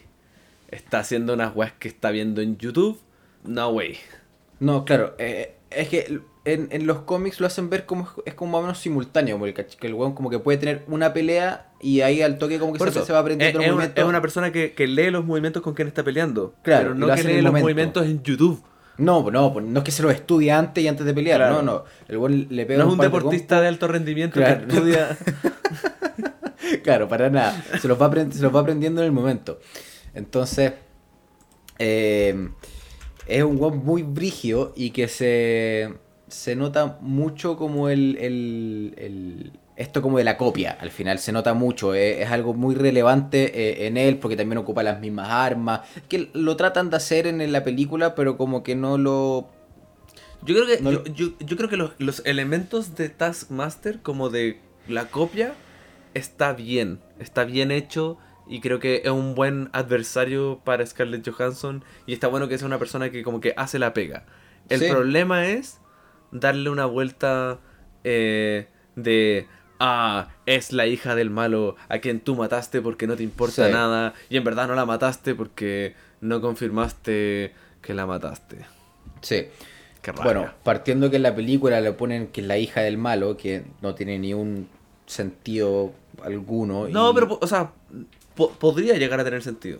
está haciendo unas weas que está viendo en YouTube. No way. No, claro, eh, es que en, en los cómics lo hacen ver como es como más o menos simultáneo, como el, que el weón como que puede tener una pelea y ahí al toque como que se, eso, se va aprendiendo es los una, movimientos. es una persona que, que lee los movimientos con quien está peleando. Claro, pero no que lee los momento. movimientos en YouTube. No, no, pues no es que se los estudie antes y antes de pelear, Claro. no, no. El weón le pega No es un de deportista de alto rendimiento Claro. que estudia. Claro, para nada. Se los, va aprend- se los va aprendiendo en el momento. Entonces, eh, es un weón muy brigio y que se, se nota mucho como el, el, el- Esto como de la copia, al final se nota mucho, eh, es algo muy relevante eh, en él porque también ocupa las mismas armas, que lo tratan de hacer en, la película pero como que no lo... Yo creo que, No yo, lo- yo- yo creo que los, los elementos de Taskmaster, como de la copia, está bien. Está bien hecho. Y creo que es un buen adversario para Scarlett Johansson. Y está bueno que sea una persona que como que hace la pega. El Sí. problema es darle una vuelta eh, de... Ah, es la hija del malo a quien tú mataste porque no te importa Sí. nada. Y en verdad no la mataste porque no confirmaste que la mataste. Sí. Qué. Bueno, partiendo que en la película le ponen que es la hija del malo, que no tiene ni un sentido alguno. No, y- pero, o sea, po- podría llegar a tener sentido.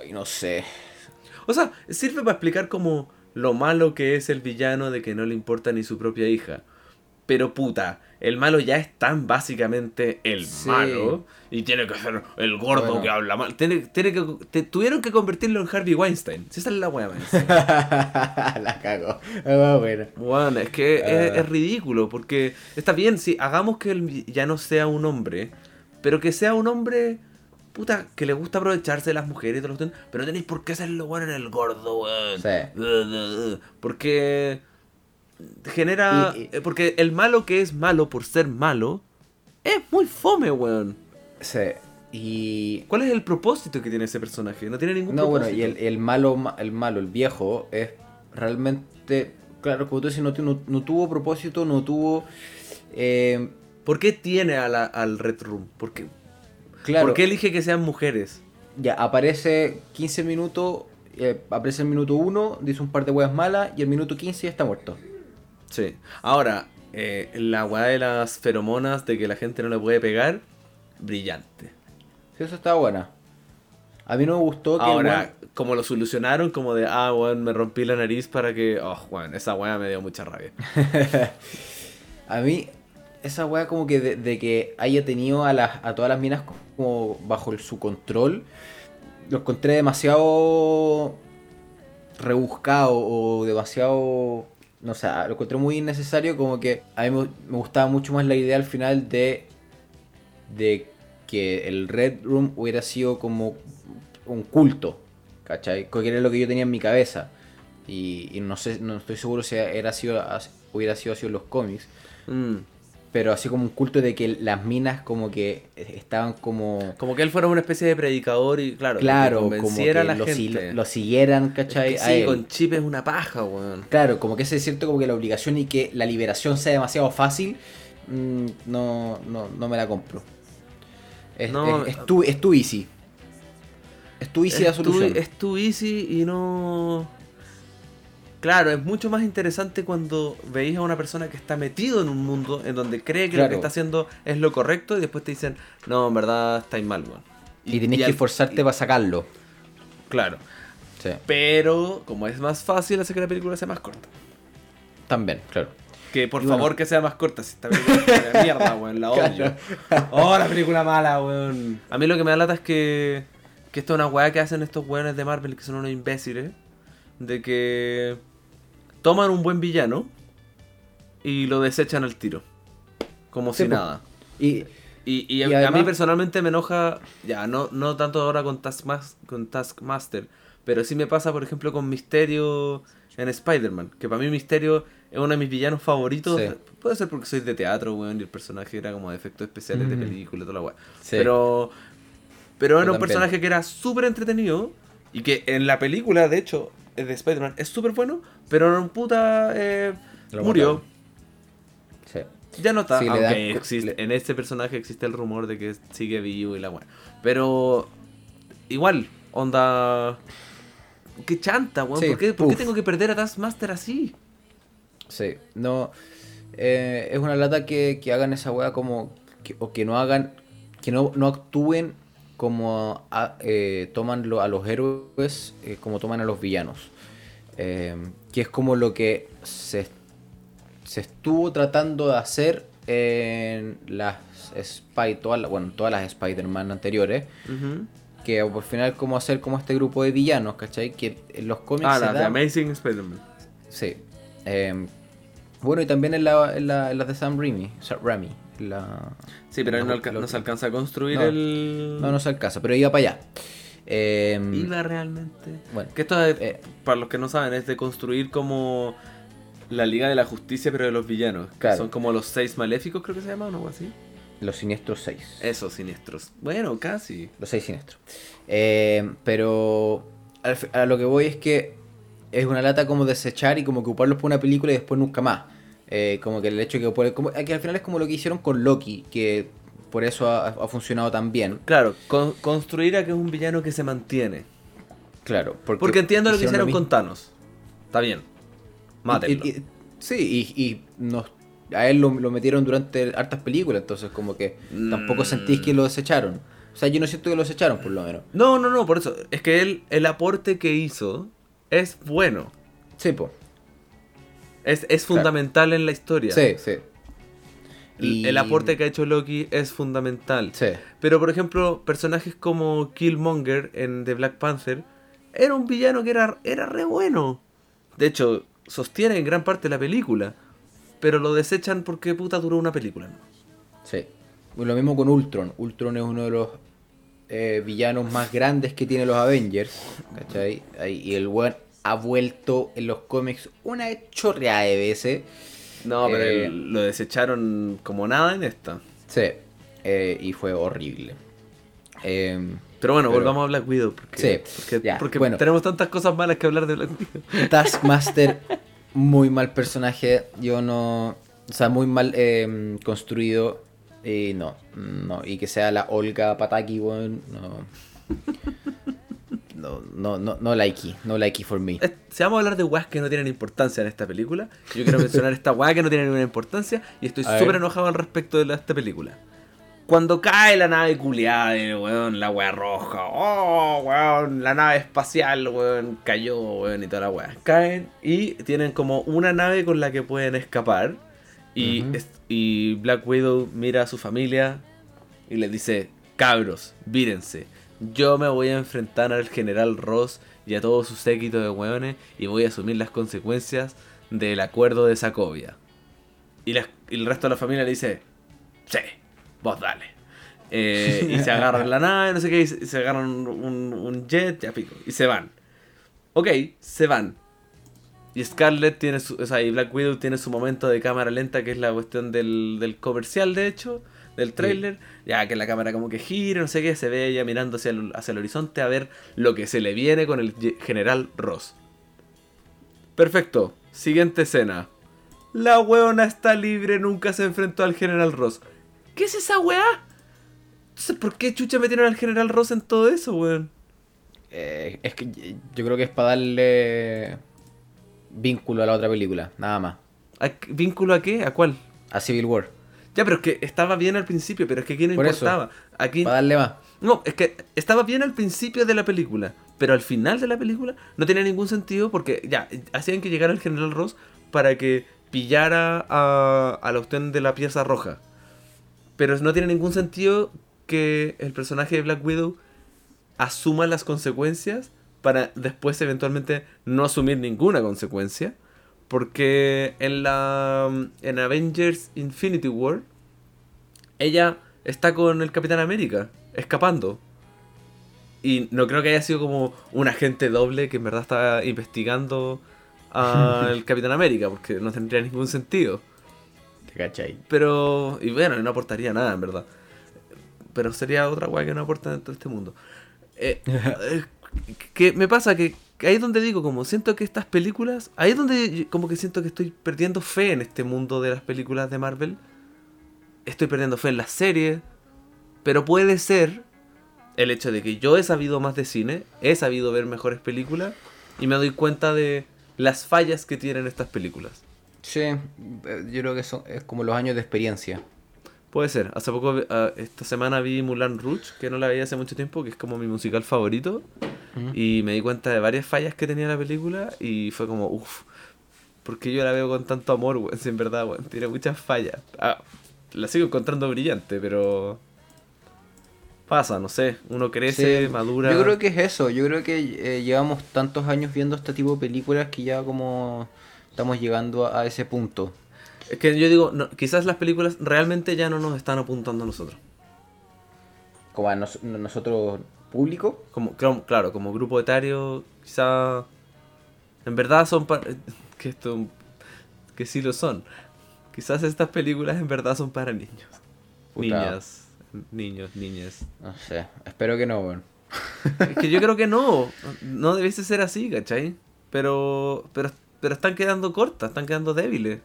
Ay, no sé. O sea, sirve para explicar como lo malo que es el villano de que no le importa ni su propia hija. Pero puta, el malo ya es tan básicamente el Sí. malo y tiene que ser el gordo Bueno. que habla mal. Tiene, tiene que, te- tuvieron que convertirlo en Harvey Weinstein. Si esa es la wea, man. la cago. Ah, bueno. Bueno, es que es, Ah. es ridículo, porque está bien, si hagamos que el villano sea un hombre, pero que sea un hombre, puta, que le gusta aprovecharse de las mujeres y todo lo que- pero no tenéis por qué hacerlo bueno en el gordo, weón. Sí. Porque genera... Y- y- eh, Porque el malo que es malo por ser malo, es muy fome, weón. Sí. Y. ¿Cuál es el propósito que tiene ese personaje? No tiene ningún No, bueno, propósito. y el, el malo, ma- el malo, el viejo, es realmente, claro, como tú dices, no, no- no tuvo propósito, no tuvo... eh, ¿Por qué tiene a la- al Red Room? ¿Por qué, claro, ¿Por qué elige que sean mujeres? ya aparece 15 minutos, eh, aparece el minuto 1, dice un par de huevas malas y el minuto 15 ya está muerto. Sí. Ahora, eh, la weá de las feromonas de que la gente no le puede pegar, brillante. Sí, eso estaba buena. A mí no me gustó que... Ahora, como lo solucionaron, como de, ah, weón, me rompí la nariz para que. Oh, weón, esa weá me dio mucha rabia. A mí, esa weá como que de, de que haya tenido a, las, a todas las minas como bajo el- su control, lo encontré demasiado rebuscado o demasiado... No sé, lo encontré muy innecesario, como que a mí me gustaba mucho más la idea al final de, de que el Red Room hubiera sido como un culto, ¿cachai? Que era lo que yo tenía en mi cabeza. Y, y no sé, no estoy seguro si era sido, hubiera sido así en los cómics. Mm. Pero así como un culto de que las minas como que estaban como... Como que él fuera una especie de predicador y, claro, Claro, como que a la lo, si- gente. lo siguieran, ¿cachai? Es que a sí, él. con chip es una paja, weón. Claro, como que ese es cierto como que la obligación y que la liberación sea demasiado fácil, mm, no, no, no me la compro. Es, No, es, es too, es too easy. Es too easy la solución. es too easy y no. Claro, es mucho más interesante cuando veis a una persona que está metido en un mundo en donde cree que lo que está haciendo es lo correcto y después te dicen, no, en verdad estáis mal, weón. Y tenés que esforzarte y- para sacarlo. Claro. Sí, Pero, como es más fácil, hace que la película sea más corta. también, claro. Que por Y bueno. favor que sea más corta, si esta película es una mierda, weón, la odio. Oh, la película mala, weón. A mí lo que me da lata es que, que esto es una weá que hacen estos weones de Marvel que son unos imbéciles. De que toman un buen villano y lo desechan al tiro. Como Sí, si nada. Y Y, y Y a, a mí personalmente me enoja, ya, no, no tanto ahora con, Taskmas- con Taskmaster, pero sí me pasa, por ejemplo, con Misterio en Spider-Man, que para mí Misterio es uno de mis villanos favoritos. Sí. Puede ser porque soy de teatro, weón, y el personaje era como de efectos especiales de Mm. película, toda la weá. Sí. Pero, pero era Yo un también. personaje que era súper entretenido y que en la película, de hecho, de Spider-Man es súper bueno, pero en puta eh, murió. sí. Ya no está, Sí, aunque existe- le- en este personaje existe el rumor de que sigue vivo y la weá. Pero igual, onda... Qué chanta, weón. Sí, ¿Por, qué, por qué puf. tengo que perder a Taskmaster así? Sí, no. eh, es una lata que, que hagan esa weá como. que- o que no hagan. que no, no actúen como a- eh, toman lo- a los héroes eh, como toman a los villanos. Eh, que es como lo que se, se estuvo tratando de hacer en las Spy, todas las- bueno, todas las Spider-Man anteriores. Que por final como hacer como este grupo de villanos, ¿cachai? Que en los cómics Ah, la de Amazing Spider-Man. Sí. Eh, bueno, y también en la, en la, en las de Sam Raimi. Sam Raimi. La... Sí, pero no, alca- se alcanza a construir No. el... No, no se alcanza, pero iba para allá. Eh, Iba realmente. Bueno, Que esto, es, eh, para los que no saben, es de construir como la Liga de la Justicia, pero de los villanos. Claro. Son como los seis maléficos, creo que se llaman, o algo así. los siniestros 6. Esos siniestros. Bueno, casi. Los 6 siniestros. Eh, pero a lo que voy es que es una lata como desechar y como que ocuparlos por una película y después nunca más. Eh, como que el hecho que, por- como, que al final es como lo que hicieron con Loki, que por eso ha, ha funcionado tan bien. Claro, con- construir a que es un villano que se mantiene. Claro, porque, Porque entiendo lo que hicieron con Thanos. Está bien. Mátenlo. Y- y- sí, y, y nos, a él lo, lo metieron durante hartas películas, entonces como que tampoco Mm. sentís que lo desecharon. O sea, yo no siento que lo desecharon, por lo menos. No, no, no, por eso. Es que él, el aporte que hizo es bueno. Sí, po. Es, es fundamental en la historia. Sí, sí. El, el aporte que ha hecho Loki es fundamental. Sí. Pero, por ejemplo, personajes como Killmonger en The Black Panther era un villano que era, era re bueno. De hecho, sostiene en gran parte la película. Pero lo desechan porque puta duró una película. ¿no? Sí. Y Lo mismo con Ultron. Ultron es uno de los eh, villanos más grandes que tiene los Avengers. ¿Cachai? Ahí- Y el weón ha vuelto en los cómics una chorreada de veces. No, pero Eh, el- lo desecharon como nada en esta. Sí. Eh, y fue horrible. Eh, Pero bueno, Pero- volvamos a Black Widow. Porque, Sí, porque, bueno. tenemos tantas cosas malas que hablar de Black Widow. Taskmaster, muy mal personaje. Yo no. O sea, muy mal eh, construido. Y no, no. Y que sea la Olga Pataki, weón. No. No, no, no, no likey. No likey for me. Si vamos a hablar de weas que no tienen importancia en esta película, yo quiero mencionar esta wea que no tiene ninguna importancia y estoy súper enojado al respecto de la- esta película. Cuando cae la nave culiada, weón, la wea roja, oh, weón, la nave espacial, weón, cayó, weón, y toda la wea. Caen y tienen como una nave con la que pueden escapar. Y, es- y Black Widow mira a su familia y les dice, cabros, vírense, yo me voy a enfrentar al general Ross y a todo su séquito de weones y voy a asumir las consecuencias del acuerdo de Sacovia. Y, la- y el resto de la familia le dice, sí, vos dale. Eh, y se agarran la nave, no sé qué, y se, y se agarran un, un jet, ya pico, y se van. Ok, se van. Y Scarlett tiene su, o sea, y Black Widow tiene su momento de cámara lenta, que es la cuestión del, del comercial, de hecho, del trailer. Ya que la cámara como que gira, no sé qué, se ve ella mirando hacia el, hacia el horizonte a ver lo que se le viene con el general Ross. Perfecto, siguiente escena. La weona está libre, nunca se enfrentó al general Ross. ¿Qué es esa weá? Entonces, ¿por qué chucha metieron al general Ross en todo eso, weón? Eh, es que yo creo que es para darle vínculo a la otra película, nada más. ¿A qué- ¿Vínculo a qué? ¿A cuál? A Civil War. Ya, pero es que estaba bien al principio, pero es que aquí no Por eso. importaba. Aquí... Para darle más. No, es que estaba bien al principio de la película, pero al final de la película no tenía ningún sentido porque ya, hacían que llegara el general Ross para que pillara a, a la cuestión de la pieza roja. Pero no tiene ningún sentido que el personaje de Black Widow asuma las consecuencias para después eventualmente no asumir ninguna consecuencia. Porque en la en Avengers Infinity War ella está con el Capitán América, escapando. Y no creo que haya sido como un agente doble que en verdad estaba investigando al Capitán América, porque no tendría ningún sentido. ¿Te cachai? Pero, y bueno, no aportaría nada, en verdad. Pero sería otra weá que no aporta dentro de este mundo. Eh, eh, que me pasa que ahí es donde digo, como siento que estas películas, ahí es donde como que siento que estoy perdiendo fe en este mundo de las películas de Marvel. Estoy perdiendo fe en las series. Pero puede ser el hecho de que yo he sabido más de cine, he sabido ver mejores películas y me doy cuenta de las fallas que tienen estas películas. Sí, eh, yo creo que son, es como los años de experiencia. Puede ser. Hace poco, ah, esta semana vi Mulan Rouge, que no la veía hace mucho tiempo, que es como mi musical favorito. Y me di cuenta de varias fallas que tenía la película y fue como, uff, porque yo la veo con tanto amor, weón? Si en verdad, weón, tiene muchas fallas. Ah, la sigo encontrando brillante, pero... Pasa, no sé, uno crece, Sí, madura. Yo creo que es eso, yo creo que eh, llevamos tantos años viendo este tipo de películas que ya como estamos llegando a, a ese punto. Es que yo digo, no, quizás las películas realmente ya no nos están apuntando a nosotros. Como a nos- nosotros público. Como, claro, como grupo etario, quizá en verdad son para que esto que sí lo son. Quizás estas películas en verdad son para niños. Puta. Niñas, niños, niñas. No sé, espero que no, weón. Es que yo creo que no, no debiese ser así, ¿cachai? Pero pero pero están quedando cortas, están quedando débiles.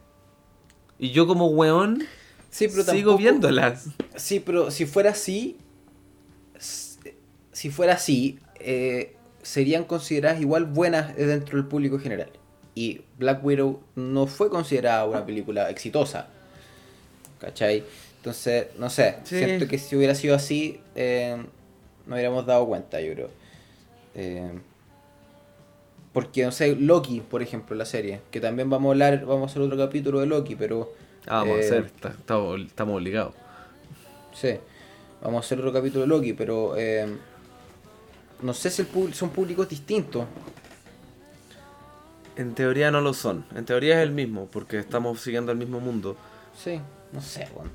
Y yo como weón Sí, pero sigo tampoco- viéndolas. Sí, pero si fuera así, si fuera así, eh, serían consideradas igual buenas dentro del público general. Y Black Widow no fue considerada una película exitosa. ¿Cachai? Entonces, no sé, Sí. siento que si hubiera sido así, eh, no hubiéramos dado cuenta, yo creo. Eh, porque, no sé, Loki, por ejemplo, la serie, que también vamos a hablar, vamos a hacer otro capítulo de Loki, pero... Ah, vamos a eh, hacer, estamos, estamos obligados. Sí, vamos a hacer otro capítulo de Loki, pero eh, no sé si el son públicos distintos. En teoría no lo son. En teoría es el mismo, porque estamos siguiendo el mismo mundo. Sí, no sé, weón.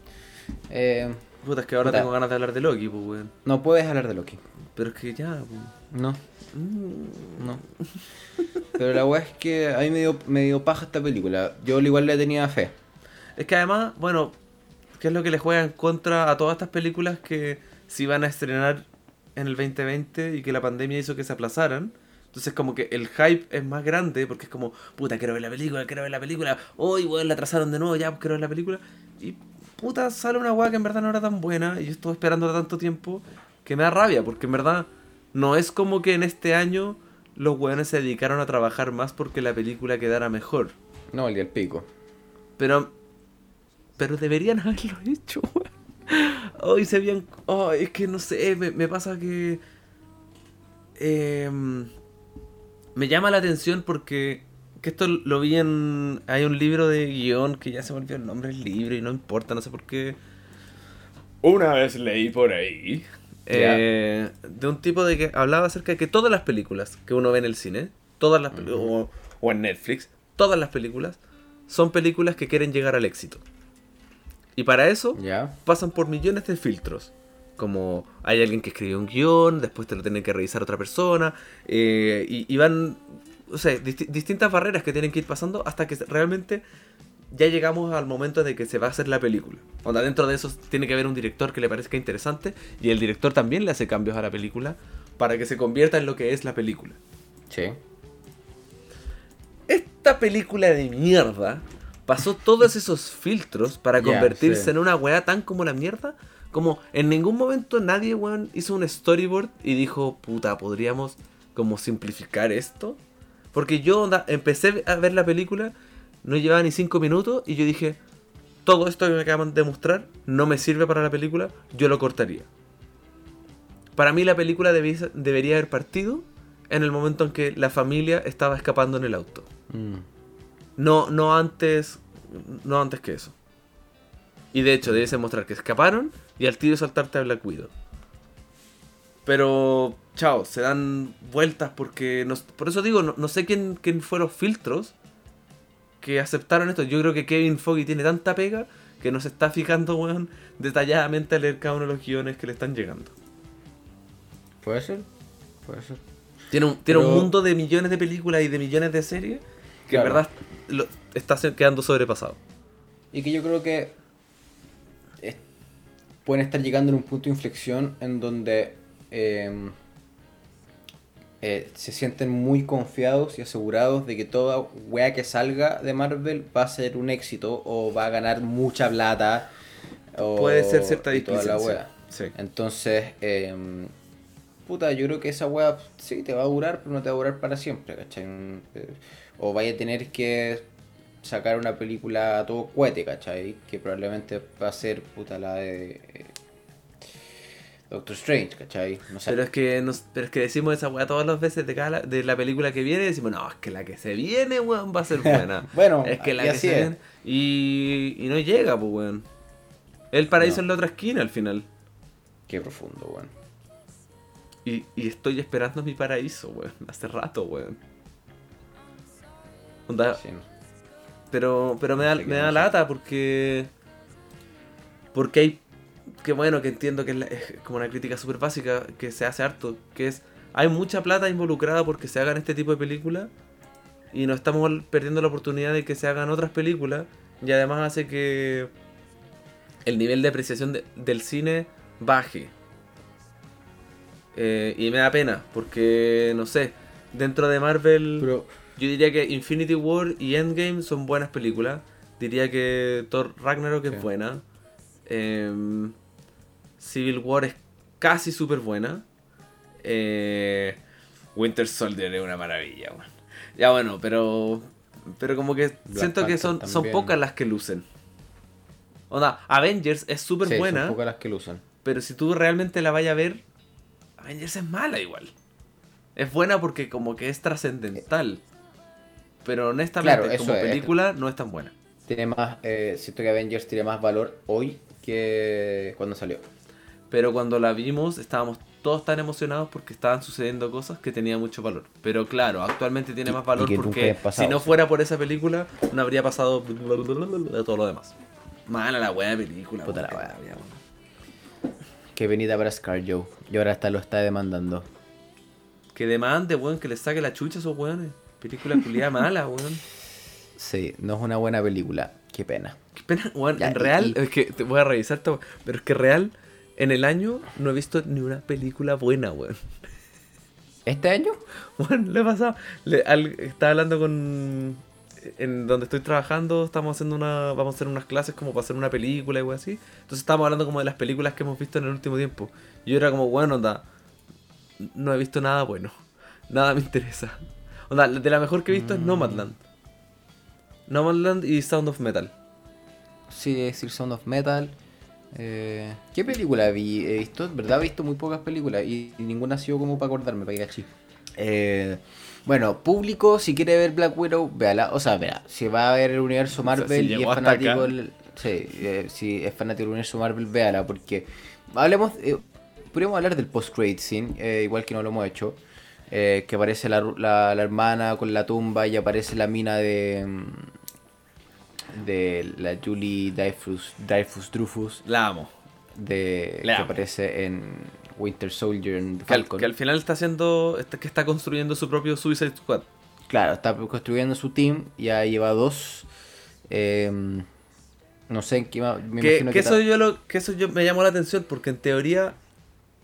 Eh, Puta, es que ahora Puta. tengo ganas de hablar de Loki, pues, weón. no puedes hablar de Loki. Pero es que ya, weón. No, Mm. no. Pero la weá es que a mí me dio, me dio paja esta película. Yo igual le tenía fe. Es que además, bueno, ¿qué es lo que le juega en contra a todas estas películas que si van a estrenar en el 2020 y que la pandemia hizo que se aplazaran. Entonces como que el hype es más grande porque es como, puta, quiero ver la película, quiero ver la película. Hoy, weón, la atrasaron de nuevo, ya quiero ver la película. Y puta, sale una weá que en verdad no era tan buena y yo estuve esperando tanto tiempo que me da rabia porque en verdad no es como que en este año los weones se dedicaron a trabajar más porque la película quedara mejor. No, el día del pico. Pero. Pero deberían haberlo hecho, weón. Hoy se habían. Oh, es que no sé, me, me pasa que. em, me llama la atención porque. Que esto lo vi en. Hay un libro de guion que ya se me olvidó el nombre del libro y no importa, no sé por qué. Una vez leí por ahí. eh, de un tipo de que hablaba acerca de que todas las películas que uno ve en el cine, todas las o, o en Netflix, todas las películas son películas que quieren llegar al éxito. Y para eso pasan por millones de filtros. Como hay alguien que escribe un guion, después te lo tiene que revisar otra persona, eh, y, y van, o sea, disti- distintas barreras que tienen que ir pasando hasta que realmente ya llegamos al momento de que se va a hacer la película. Onda, dentro de eso tiene que haber un director que le parezca interesante y el director también le hace cambios a la película para que se convierta en lo que es la película. Sí. Esta película de mierda pasó todos esos filtros para convertirse sí. en una weá tan como la mierda. Como en ningún momento nadie, weón, hizo un storyboard y dijo, puta, podríamos como simplificar esto. Porque yo onda, empecé a ver la película, no llevaba ni 5 minutos y yo dije, todo esto que me acaban de mostrar no me sirve para la película, yo lo cortaría. Para mí la película debí- debería haber partido en el momento en que la familia estaba escapando en el auto. Mm. No, no antes. No antes que eso. Y de hecho, debes mostrar que escaparon y al tiro saltarte a Black Widow. Pero, chao, se dan vueltas porque. no- por eso digo, no, no sé quién, quién fueron los filtros que aceptaron esto. Yo creo que Kevin Foggy tiene tanta pega que no se está fijando, weón, detalladamente a leer cada uno de los guiones que le están llegando. ¿Puede ser? Puede ser. Tiene un, tiene un mundo de millones de películas y de millones de series que Claro. en verdad lo- está quedando sobrepasado. Y que yo creo que es- pueden estar llegando en un punto de inflexión en donde eh, eh, se sienten muy confiados y asegurados de que toda wea que salga de Marvel va a ser un éxito o va a ganar mucha plata. o- Puede ser cierta y toda la displicencia. wea. Sí. Entonces, eh, puta, yo creo que esa wea sí te va a durar, pero no te va a durar para siempre, ¿cachai? O vaya a tener que sacar una película a todo cohete, ¿cachai? Que probablemente va a ser, puta, la de eh, Doctor Strange, ¿cachai? No sé. Pero es que nos, pero es que decimos esa weá todas las veces de cada la- de la película que viene, decimos, no, es que la que se viene, weón, va a ser buena. Bueno, es que la que así se es. viene. Y, y no llega, pues weón. El paraíso No. en la otra esquina al final. Qué profundo, weón. Y, y estoy esperando mi paraíso, weón. Hace rato, weón. Onda, Sí. Pero, pero me da, me no da sé. lata porque. Porque hay. Que bueno, que entiendo que es, la- es como una crítica súper básica que se hace harto. Que es. Hay mucha plata involucrada porque se hagan este tipo de películas. Y nos estamos perdiendo la oportunidad de que se hagan otras películas. Y además hace que. El nivel de apreciación de- del cine baje. Eh, y me da pena. Porque, no sé. Dentro de Marvel. Pero, Yo diría que Infinity War y Endgame son buenas películas. Diría que Thor Ragnarok Sí. es buena. Em, Civil War es casi súper buena. Eh, Winter Soldier es una maravilla. Ya bueno, pero. Pero como que Black siento que Panther son, son también. pocas las que lucen. Onda, Avengers es súper sí, son buena. pocas las que lo usan. Pero si tú realmente la vayas a ver, Avengers es mala igual. Es buena porque como que es trascendental. Pero honestamente, Claro, como es. película, no es tan buena. Tiene más, eh, siento que Avengers tiene más valor hoy que cuando salió. Pero cuando la vimos, estábamos todos tan emocionados porque estaban sucediendo cosas que tenía mucho valor. Pero claro, actualmente tiene Y- más valor porque pasado, si no fuera por esa película, no habría pasado de todo lo demás. Mala la wea de película. Puta la wea. Que venida para Scarjo. Y ahora hasta lo está demandando. Que demande, weón, que le saque la chucha a esos weones. Película culiada mala, weón. Sí, no es una buena película. Qué pena. Qué pena, weón, Ya, en real, y- es que te voy a revisar todo, pero es que real, en el año no he visto ni una película buena, weón. ¿Este año? Bueno, le he pasado. Le, al- estaba hablando con. En donde estoy trabajando, estamos haciendo una. Vamos a hacer unas clases como para hacer una película y algo así. Entonces estábamos hablando como de las películas que hemos visto en el último tiempo. Y yo era como, bueno, onda. No he visto nada bueno. Nada me interesa. Onda, de la mejor que he visto es Nomadland. Nomadland y Sound of Metal. Sí, es decir, Sound of Metal. Eh, ¿Qué película vi? He visto, en verdad he visto muy pocas películas y, y ninguna ha sido como para acordarme, para ir eh, Bueno, público, si quiere ver Black Widow, véala. O sea, verá, si va a ver el universo Marvel si y es fanático del- Sí, eh, si es fanático del universo Marvel, véala, porque hablemos, eh, podríamos hablar del post-credit scene, eh, igual que no lo hemos hecho. Eh, que aparece la, la- la hermana con la tumba y aparece la mina de mm, de la Julie Dreyfus, Dreyfus Drufus La amo. de, La que amo. aparece en Winter Soldier en Falcon. que al final está haciendo. está- que está construyendo su propio Suicide Squad. Claro, está construyendo su team, ya lleva dos. eh, no sé en qué me Que, imagino que que eso yo lo, que eso yo me llamó la atención porque en teoría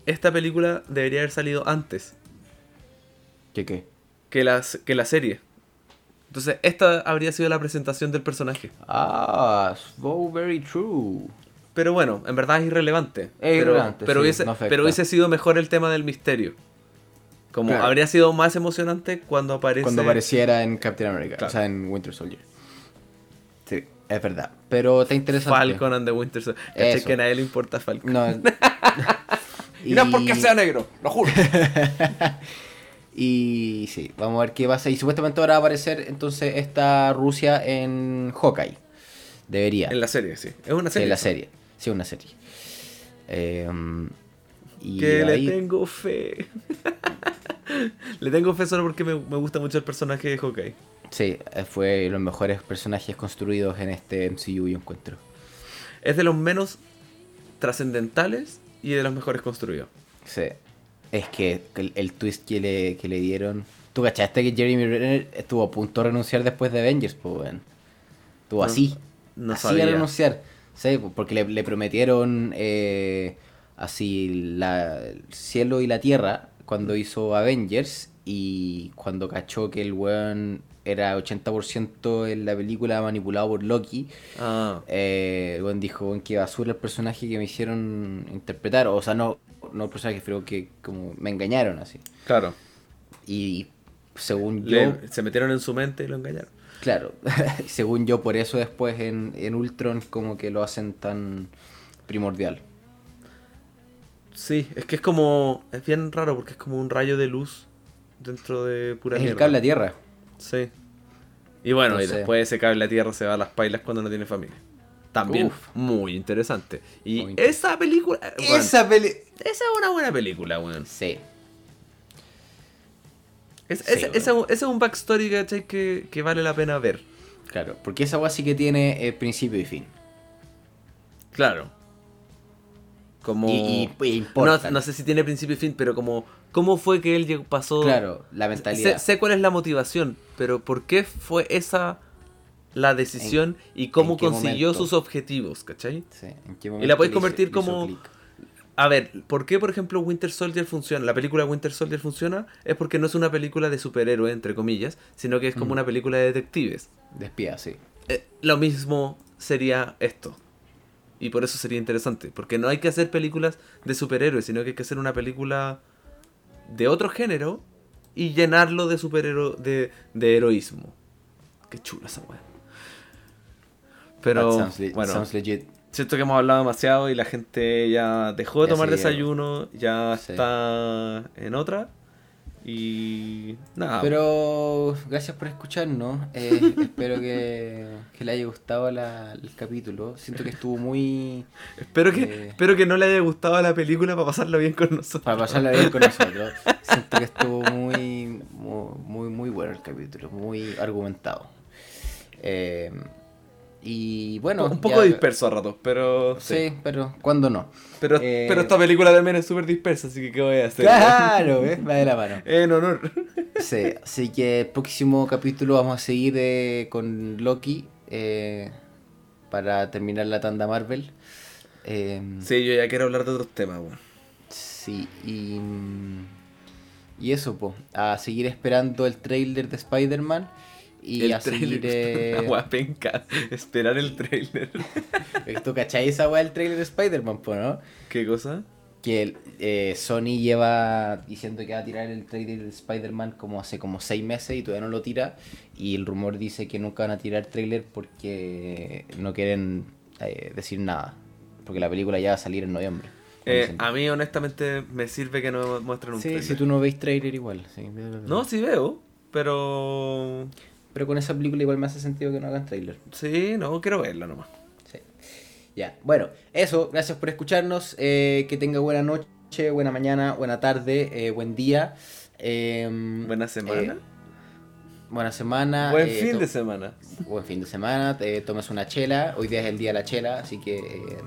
esta película debería haber salido antes ¿Qué qué? que la, que la serie. Entonces esta habría sido la presentación del personaje. Ah, so very true. Pero bueno, en verdad es irrelevante. Es pero, irrelevante, pero sí, hubiese, no afecta. pero hubiese sido mejor el tema del misterio. Como Claro. habría sido más emocionante cuando aparece. Cuando apareciera en Captain America, Claro. o sea, en Winter Soldier. Sí, es verdad. Pero está interesante. Falcon and the Winter Soldier. Caché que a nadie le importa Falcon. No. Y no es porque sea negro, lo juro. Y sí, vamos a ver qué pasa. Y supuestamente ahora va a aparecer entonces esta Rusia en Hawkeye. Debería. en la serie, sí. Es una Sí, serie. en la serie. Sí, una serie. Eh, y Que ahí- le tengo fe. le tengo fe solo porque me, me gusta mucho el personaje de Hawkeye. Sí, eh, fue de los mejores personajes construidos en este MCU, yo encuentro. Es de los menos trascendentales y de los mejores construidos. Sí. Es que el, el twist que le, que le dieron. ¿Tú cachaste que Jeremy Renner estuvo a punto de renunciar después de Avengers? Pues, weón. Estuvo No- así. no así sabía. a renunciar. Sí, porque le, le prometieron eh, así la, el cielo y la tierra cuando hizo Avengers. Y cuando cachó que el weón era 80% en la película manipulado por Loki. Ah, Eh, el weón dijo que basura el personaje que me hicieron interpretar. O sea, no, no el personaje, pero que como me engañaron así. claro. Y según yo, se metieron en su mente y lo engañaron. claro, según yo, por eso después en, en Ultron como que lo hacen tan primordial. Sí, es que es como. Es bien raro porque es como un rayo de luz dentro de pura Es el cable a tierra. Sí. Y bueno, y después ese cable a tierra se va a las pailas cuando no tiene familia. También Uf. muy interesante. Y Muy interesante. esa película. eh, bueno, Esa peli... esa es una buena película, weón. Sí. Es, Sí, ese, weón. ese- ese es un backstory ¿cachai? Que, que vale la pena ver. Claro, porque esa weá sí que tiene eh, principio y fin. Claro. Como. Y, y- y no, importa. no sé si tiene principio y fin, pero como. ¿Cómo fue que él pasó? Claro, la Sé, mentalidad. sé cuál es la motivación, pero ¿por qué fue esa la decisión y cómo consiguió momento? sus objetivos, ¿cachai? Sí, ¿en qué Y la momento podéis convertir hizo como-? A ver, ¿por qué, por ejemplo, Winter Soldier funciona? La película Winter Soldier funciona es porque no es una película de superhéroe, entre comillas, sino que es como Mm. una película de detectives. De espía, sí. Eh, lo mismo sería esto. Y por eso sería interesante. Porque no hay que hacer películas de superhéroes, sino que hay que hacer una película de otro género y llenarlo de superhéroe, de, de heroísmo. Qué chula esa weá. Pero, sounds, bueno, sounds legit. siento que hemos hablado demasiado y la gente ya dejó de Ya tomar desayuno, ya Sí. está en otra. Y nada. Pero gracias por escucharnos. Eh, espero que, que le haya gustado la- el capítulo. Siento que estuvo muy. espero, que, eh, espero que no le haya gustado la película para pasarlo bien con nosotros. Para pasarla bien con nosotros. Siento que estuvo muy, muy, muy, muy bueno el capítulo. Muy argumentado. Eh, y bueno. un poco ya- disperso a ratos, pero. Sí, pero ¿cuándo no? Pero, Eh, pero esta película también es súper dispersa, así que ¿qué voy a hacer? Claro, ¿ves? Va de la mano. En honor. Sí, así que el próximo capítulo vamos a seguir eh, con Loki eh, para terminar la tanda Marvel. Em, Sí, yo ya quiero hablar de otros temas, weón. Sí, y. Y eso, pues. A seguir esperando el trailer de Spider-Man. Y el a seguir. trailer. Eh... La wea penca. Esperar el trailer. ¿Tú cachai esa weá del trailer de Spider-Man, no? ¿Qué cosa? Que eh, Sony lleva diciendo que va a tirar el trailer de Spider-Man como hace como seis meses y todavía no lo tira. Y el rumor dice que nunca van a tirar trailer porque no quieren eh, decir nada. Porque la película ya va a salir en noviembre. Eh, a mí, honestamente, me sirve que no muestren un Sí, trailer. si tú no veis trailer igual. sí. No, sí veo, pero. Pero con esa película igual me hace sentido que no hagan trailer. Sí, no, quiero verla nomás. Sí. Ya, bueno, eso, gracias por escucharnos. eh, que tenga buena noche, buena mañana, buena tarde, eh, buen día. em, Buena semana. eh, buena semana. Buen fin de semana. Buen fin de semana, te tomes una chela. Hoy día es el día de la chela, así que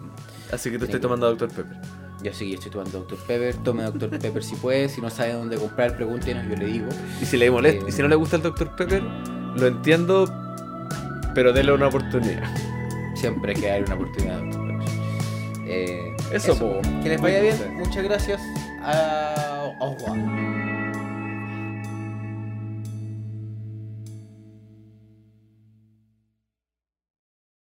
Así que te estoy tomando Dr. Pepper. yo sí estoy tomando Dr. Pepper. Tome Dr. Pepper si puede. Si no sabe dónde comprar, pregúntenos, yo le digo. Y si le molesta, Eh, y si no le gusta el Dr. Pepper, lo entiendo, pero déle una oportunidad. Siempre que darle una oportunidad. Eh, eso, eso. Que les vaya bien. Muchas gracias. Ah, A... Oswald.